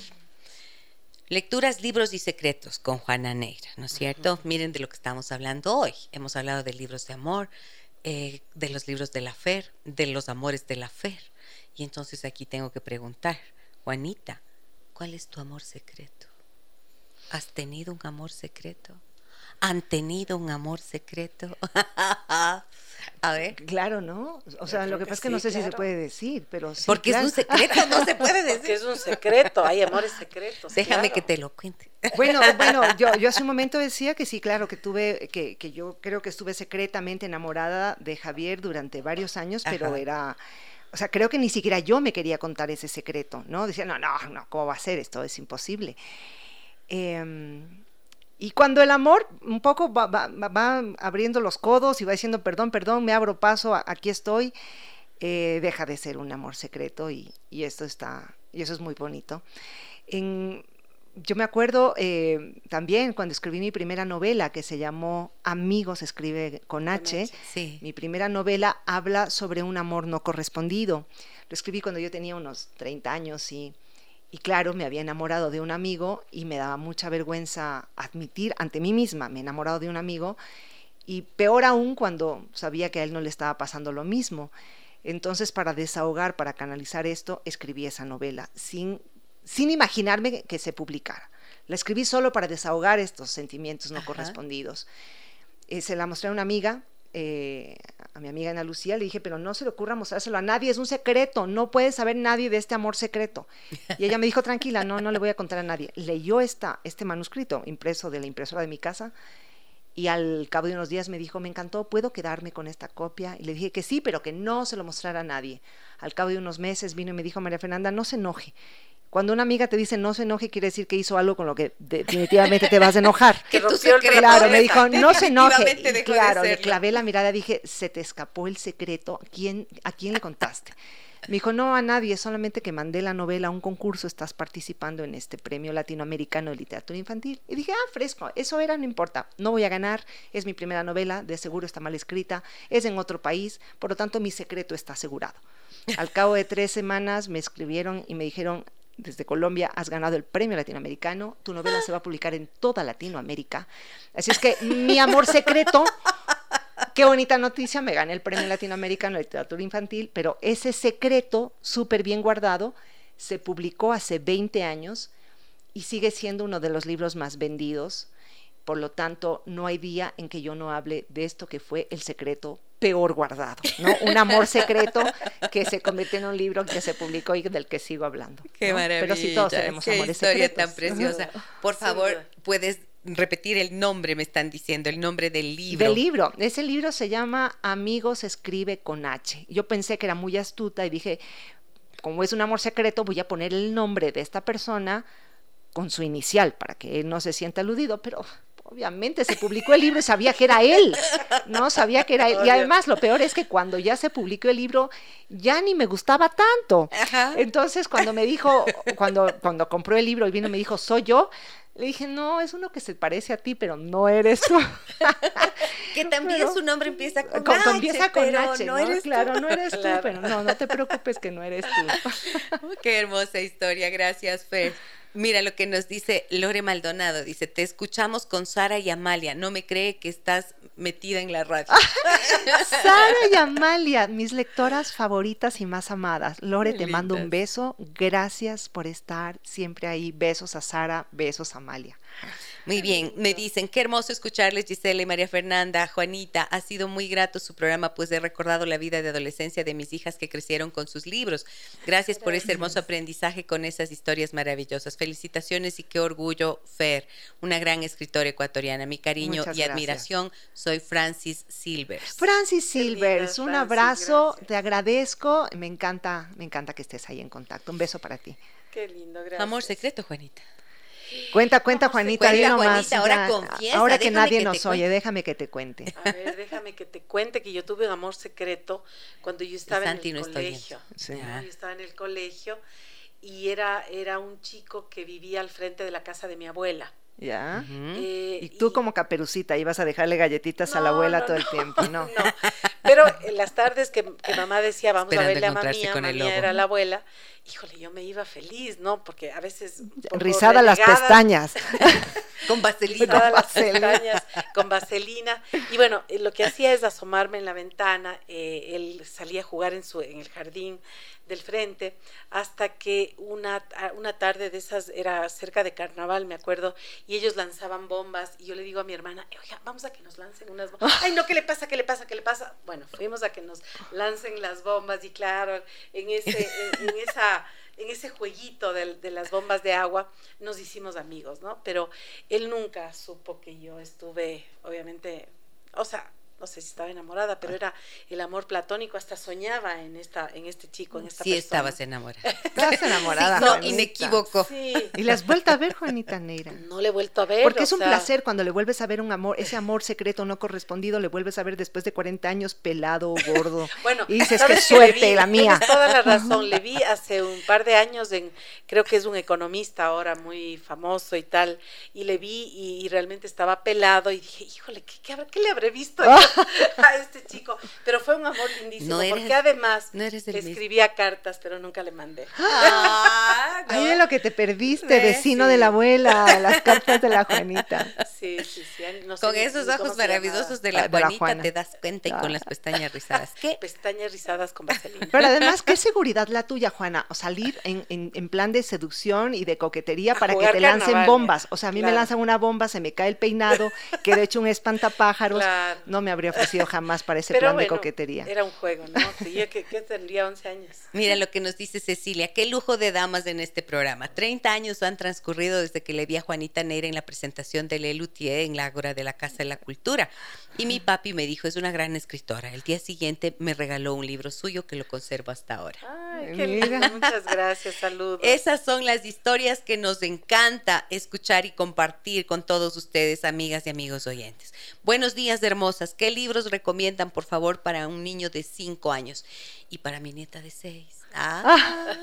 Lecturas, libros y secretos con Juana Neira, ¿no es cierto? Miren de lo que estamos hablando hoy. Hemos hablado de libros de amor, eh, de los libros de la Fer, de los amores de la Fer. Y entonces aquí tengo que preguntar, Juanita, ¿cuál es tu amor secreto? ¿Has tenido un amor secreto? ¿Han tenido un amor secreto? <laughs> A ver. Claro, ¿no? O sea, lo que, pasa es que no sé si se puede decir, pero sí. Porque es un secreto, no se puede <laughs> decir. Porque es un secreto, hay amores secretos. Déjame que te lo cuente. Bueno, <laughs> bueno, yo, yo hace un momento decía que sí, claro, que tuve, que, que yo creo que estuve secretamente enamorada de Javier durante varios años, pero era o sea, creo que ni siquiera yo me quería contar ese secreto, ¿no? Decía, no, no, no, ¿cómo va a ser esto? Es imposible. Em, y cuando el amor un poco va, abriendo los codos y va diciendo, perdón, perdón, me abro paso, aquí estoy, eh, deja de ser un amor secreto y, y, esto está, y eso es muy bonito. En, yo me acuerdo eh, también cuando escribí mi primera novela que se llamó Amigos, escribe con H. Mi primera novela habla sobre un amor no correspondido. Lo escribí cuando yo tenía unos 30 años y, y claro, me había enamorado de un amigo y me daba mucha vergüenza admitir ante mí misma, me he enamorado de un amigo y peor aún cuando sabía que a él no le estaba pasando lo mismo. Entonces, para desahogar, para canalizar esto, escribí esa novela sin sin imaginarme que se publicara. La escribí solo para desahogar estos sentimientos no correspondidos. Eh, se la mostré a una amiga, eh, a mi amiga Ana Lucía, le dije, pero no se le ocurra mostrárselo a nadie, es un secreto, no puede saber nadie de este amor secreto. Y ella me dijo, tranquila, no, no le voy a contar a nadie. Leyó esta, este manuscrito impreso de la impresora de mi casa y al cabo de unos días me dijo, me encantó, ¿puedo quedarme con esta copia? Y le dije que sí, pero que no se lo mostrara a nadie. Al cabo de unos meses vino y me dijo, María Fernanda, no se enoje. Cuando una amiga te dice no se enoje, quiere decir que hizo algo con lo que definitivamente te vas a enojar. <laughs> que claro, me dijo, no se enoje. Y claro, le clavé la mirada, dije, se te escapó el secreto, ¿a quién, ¿a quién le contaste? Me dijo, no a nadie, solamente que mandé la novela a un concurso, estás participando en este premio latinoamericano de literatura infantil. Y dije, ah, fresco, eso era, no importa, no voy a ganar, es mi primera novela, de seguro está mal escrita, es en otro país, por lo tanto mi secreto está asegurado. Al cabo de tres semanas me escribieron y me dijeron, desde Colombia, has ganado el premio latinoamericano, tu novela se va a publicar en toda Latinoamérica. Así es que mi amor secreto, qué bonita noticia, me gané el premio latinoamericano de literatura infantil, pero ese secreto, súper bien guardado, se publicó hace 20 años y sigue siendo uno de los libros más vendidos. Por lo tanto, no hay día en que yo no hable de esto que fue el secreto peor guardado, ¿no? Un amor secreto que se convirtió en un libro que se publicó y del que sigo hablando. Qué maravilla. Pero sí todos tenemos Qué amores historia secretos. tan preciosa. Por favor, puedes repetir el nombre, me están diciendo, el nombre del libro. Del libro. Ese libro se llama Amigos escribe con H. Yo pensé que era muy astuta y dije, como es un amor secreto, voy a poner el nombre de esta persona con su inicial para que él no se sienta aludido, pero obviamente se publicó el libro y sabía que era él, ¿no? Sabía que era él. Y además lo peor es que cuando ya se publicó el libro, ya ni me gustaba tanto. Entonces cuando me dijo, cuando, cuando compró el libro y vino me dijo, soy yo, le dije, no, es uno que se parece a ti, pero no eres tú. <laughs> que también Pero- su nombre empieza con, Con- H, empieza con pero H, no ¿no? eres tú. claro, no eres tú, Claro. pero no, no te preocupes que no eres tú. <laughs> Qué hermosa historia, gracias Fer. Mira lo que nos dice Lore Maldonado, dice, te escuchamos con Sara y Amalia, no me cree que estás metida en la radio. <laughs> Sara y Amalia, mis lectoras favoritas y más amadas. Lore, te mando un beso. Gracias por estar siempre ahí. Besos a Sara, besos a Amalia. Muy bien, me dicen, qué hermoso escucharles, Gisela y María Fernanda, Juanita, ha sido muy grato su programa, pues he recordado la vida de adolescencia de mis hijas que crecieron con sus libros. Gracias por ese hermoso aprendizaje con esas historias maravillosas. Felicitaciones y qué orgullo, Fer, una gran escritora ecuatoriana. Mi cariño Muchas y gracias. admiración, soy Francis Silvers. Francis Silvers, un abrazo, gracias. te agradezco. Me encanta, me encanta que estés ahí en contacto. Un beso para ti. Qué lindo, gracias. Amor secreto, Juanita. Cuenta, cuenta, Juanita, di Cuenta. Juanita, ahora ya, confiesa, ahora que nadie que nos cuente. oye, déjame que te cuente. A ver, déjame que te cuente que yo tuve un amor secreto cuando yo estaba en el no colegio. Sí. ¿no? Yo estaba en el colegio y era, era un chico que vivía al frente de la casa de mi abuela. ¿Ya? Ujú. Eh, Y tú como caperucita ibas a dejarle galletitas a la No, abuela no, todo el no, tiempo, ¿no? <laughs> no. Pero en las tardes que, que mamá decía, vamos Esperando a verle a encontrarse mamía, con mamía era la abuela, híjole, yo me iba feliz, ¿no? Porque a veces... Rizada las pestañas. <laughs> con vaselina. Con las pestañas, con vaselina. Y bueno, eh, lo que hacía es asomarme en la ventana. Eh, él salía a jugar en, su, en el jardín del frente, hasta que una, una tarde de esas, era cerca de carnaval, me acuerdo, y ellos lanzaban bombas, y yo le digo a mi hermana, oiga, vamos a que nos lancen unas bombas. Ay, no, ¿qué le pasa? ¿Qué le pasa? ¿Qué le pasa? Bueno, fuimos a que nos lancen las bombas, y claro, en, ese, en, <laughs> esa en ese jueguito de, de, las bombas de agua nos hicimos amigos, ¿no? Pero él nunca supo que yo estuve, obviamente, o sea, no sé si estaba enamorada, pero era el amor platónico, hasta soñaba en esta, en este chico, en esta sí, estabas enamorada. <laughs> Estabas enamorada. no, y me equivoco. Sí. ¿Y la has vuelto a ver, Juanita Neira? No le he vuelto a ver. Porque es un placer cuando le vuelves a ver un amor, ese amor secreto no correspondido, le vuelves a ver después de 40 años pelado, gordo. <laughs> bueno, y dices que suerte la mía. Tienes toda la razón, le vi hace un par de años en, creo que es un economista ahora muy famoso y tal, y le vi y, realmente estaba pelado y dije, híjole, ¿qué, qué, qué le habré visto? <laughs> <laughs> a este chico, pero fue un amor lindísimo, porque además le escribía cartas, pero nunca le mandé. <gasps> Ah, Ahí de lo que te perdiste, vecino de la abuela, las <laughs> cartas de la Juanita. Sí, sí, sí. con esos ojos maravillosos de la, ah, Juanita te das cuenta y con las pestañas rizadas. ¿Qué? Pestañas rizadas con vaselina. Pero además, qué seguridad la tuya, Juana, o salir en, en, plan de seducción y de coquetería para que te lancen bombas. O sea, a mí me lanzan una bomba, se me cae el peinado, quedo hecho un espantapájaros, no me habría ofrecido jamás para ese plan de coquetería. Era un juego, ¿no? Yo que, tendría 11 años. Mira lo que nos dice Cecilia, qué lujo de damas en este programa. 30 años han transcurrido desde que le vi a Juanita Neira en la presentación de Lelutier en la Ágora de la Casa de la Cultura. Y mi papi me dijo, es una gran escritora. El día siguiente me regaló un libro suyo que lo conservo hasta ahora. Ay, qué lindo. Muchas gracias, saludos. Esas son las historias que nos encanta escuchar y compartir con todos ustedes, amigas y amigos oyentes. Buenos días, hermosas. ¿Qué libros recomiendan, por favor, para un niño de cinco años? Y para mi nieta de seis. Ah.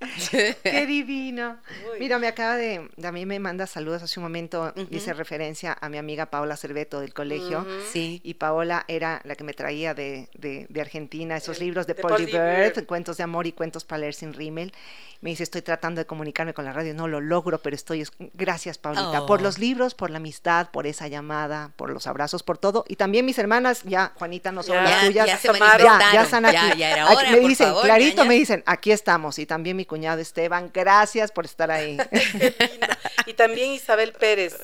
<laughs> Qué divino. Mira, me acaba de, a mí me manda saludos hace un momento, hice referencia a mi amiga Paola Cerveto del colegio. Sí. Y Paola era la que me traía de, de, Argentina esos libros de, Paul Bird, Cuentos de Amor y Cuentos para leer sin rímel. Me dice, estoy tratando de comunicarme con la radio, no lo logro, pero estoy, gracias Paulita, por oh. los libros, por la amistad, por esa llamada, por los abrazos, por todo. Y también mis hermanas, ya, Juanita, no son las tuyas, ya, ya, están aquí. me dicen, clarito me dicen, aquí estamos. Y también mi cuñado Esteban, gracias por estar ahí. <laughs> y también Isabel Pérez.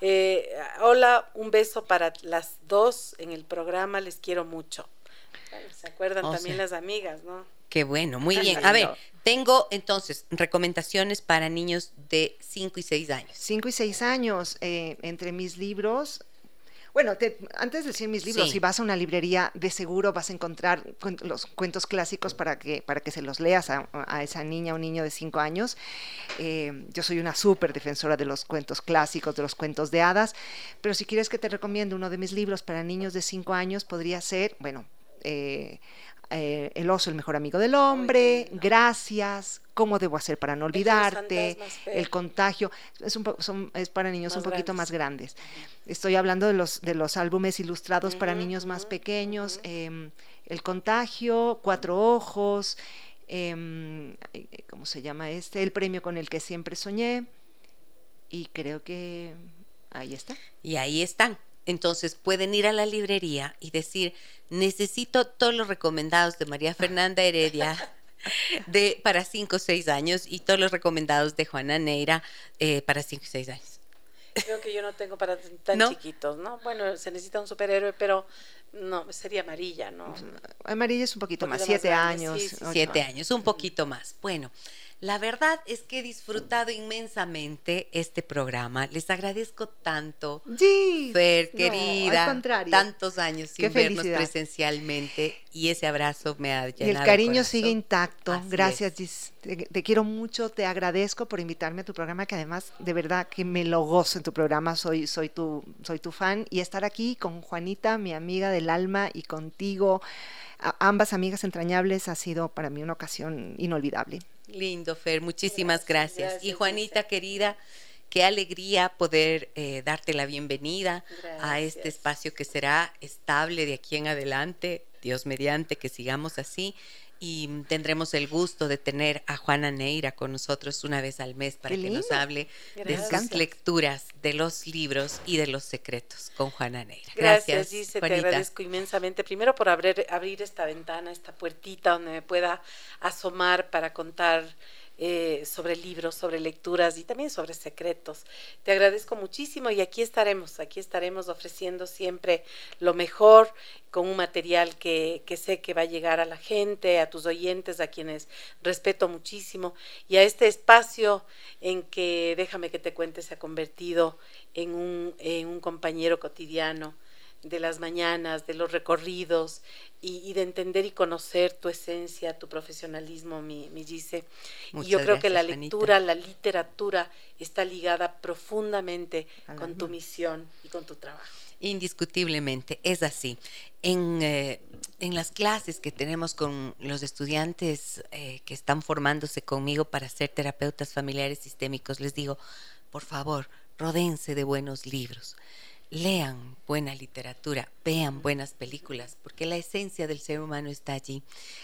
Eh, hola, un beso para las dos en el programa, les quiero mucho. Se acuerdan también las amigas, ¿no? Qué bueno, muy bien. A ver, tengo entonces recomendaciones para niños de 5 y 6 años. 5 y 6 años, eh, entre mis libros, bueno, antes de decir mis libros, si vas a una librería, de seguro vas a encontrar los cuentos clásicos para que, para que se los leas a, esa niña o niño de 5 años. Eh, yo soy una súper defensora de los cuentos clásicos, de los cuentos de hadas, pero si quieres que te recomiende uno de mis libros para niños de 5 años, podría ser, bueno, eh, eh, el oso, el mejor amigo del hombre, gracias, cómo debo hacer para no olvidarte, el contagio, es, un son, es para niños un poquito más grandes. Estoy hablando de los, de los álbumes ilustrados para niños más pequeños, em, el contagio, cuatro ojos, em, ¿cómo se llama este? El premio con el que siempre soñé. Y creo que ahí está. Y ahí están. Entonces pueden ir a la librería y decir, necesito todos los recomendados de María Fernanda Heredia <laughs> <laughs> de, para 5 o 6 años y todos los recomendados de Juana Neira eh, para 5 o 6 años. Creo que yo no tengo para tan chiquitos, ¿no? Bueno, se necesita un superhéroe, pero no, sería amarilla, ¿no? Amarilla es un poquito, más, 7 años. 7 años, un poquito más. Bueno. La verdad es que he disfrutado inmensamente este programa. Les agradezco tanto, sí, Fer, querida, tantos años sin vernos presencialmente y ese abrazo me ha llenado. Y el cariño sigue intacto. Gracias, Gis. Te, quiero mucho, te agradezco por invitarme a tu programa, que además de verdad que me lo gozo en tu programa. Soy, soy tu, soy tu fan y estar aquí con Juanita, mi amiga del alma, y contigo, ambas amigas entrañables, ha sido para mí una ocasión inolvidable. Lindo, Fer, muchísimas gracias. y Juanita, querida, qué alegría poder eh, darte la bienvenida a este espacio que será estable de aquí en adelante, Dios mediante, que sigamos así. Y tendremos el gusto de tener a Juana Neira con nosotros una vez al mes para que nos hable de sus lecturas, de los libros y de los secretos con Juana Neira. Gracias, Gracias te agradezco inmensamente. Primero por abrir, abrir esta ventana, esta puertita donde me pueda asomar para contar eh, sobre libros, sobre lecturas y también sobre secretos. Te agradezco muchísimo y aquí estaremos, aquí estaremos ofreciendo siempre lo mejor con un material que, que sé que va a llegar a la gente, a tus oyentes, a quienes respeto muchísimo y a este espacio en que, déjame que te cuente, se ha convertido en un, en un compañero cotidiano de las mañanas, de los recorridos y, de entender y conocer tu esencia, tu profesionalismo, mi, mi Gise. y yo creo que la lectura, la literatura está ligada profundamente con tu misión y con tu trabajo. Indiscutiblemente, es así. En, eh, en las clases que tenemos con los estudiantes eh, que están formándose conmigo para ser terapeutas familiares sistémicos, les digo, por favor, rodense de buenos libros lean buena literatura, vean buenas películas, porque la esencia del ser humano está allí.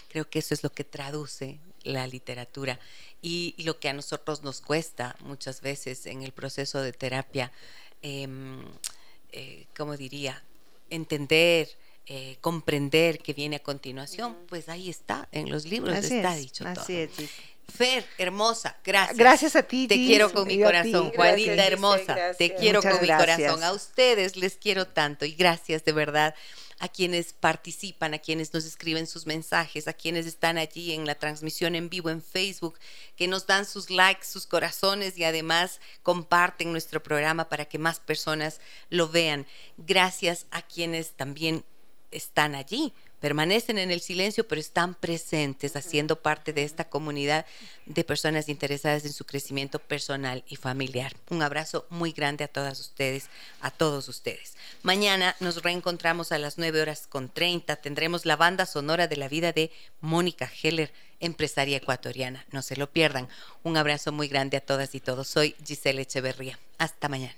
Creo que eso es lo que traduce la literatura y, lo que a nosotros nos cuesta muchas veces en el proceso de terapia, em, eh, ¿cómo diría? Entender, eh, comprender que viene a continuación, pues ahí está, en los libros está dicho así todo. Es, Fer, hermosa, gracias. Gracias a ti. Te quiero con mi corazón, Juanita, hermosa. Te quiero con mi corazón. A ustedes les quiero tanto y gracias de verdad a quienes participan, a quienes nos escriben sus mensajes, a quienes están allí en la transmisión en vivo en Facebook, que nos dan sus likes, sus corazones y además comparten nuestro programa para que más personas lo vean. Gracias a quienes también están allí permanecen en el silencio, pero están presentes, haciendo parte de esta comunidad de personas interesadas en su crecimiento personal y familiar. Un abrazo muy grande a todas ustedes, a todos ustedes. Mañana nos reencontramos a las 9 horas con 30. Tendremos la banda sonora de la vida de Mónica Heller, empresaria ecuatoriana. No se lo pierdan. Un abrazo muy grande a todas y todos. Soy Giselle Echeverría. Hasta mañana.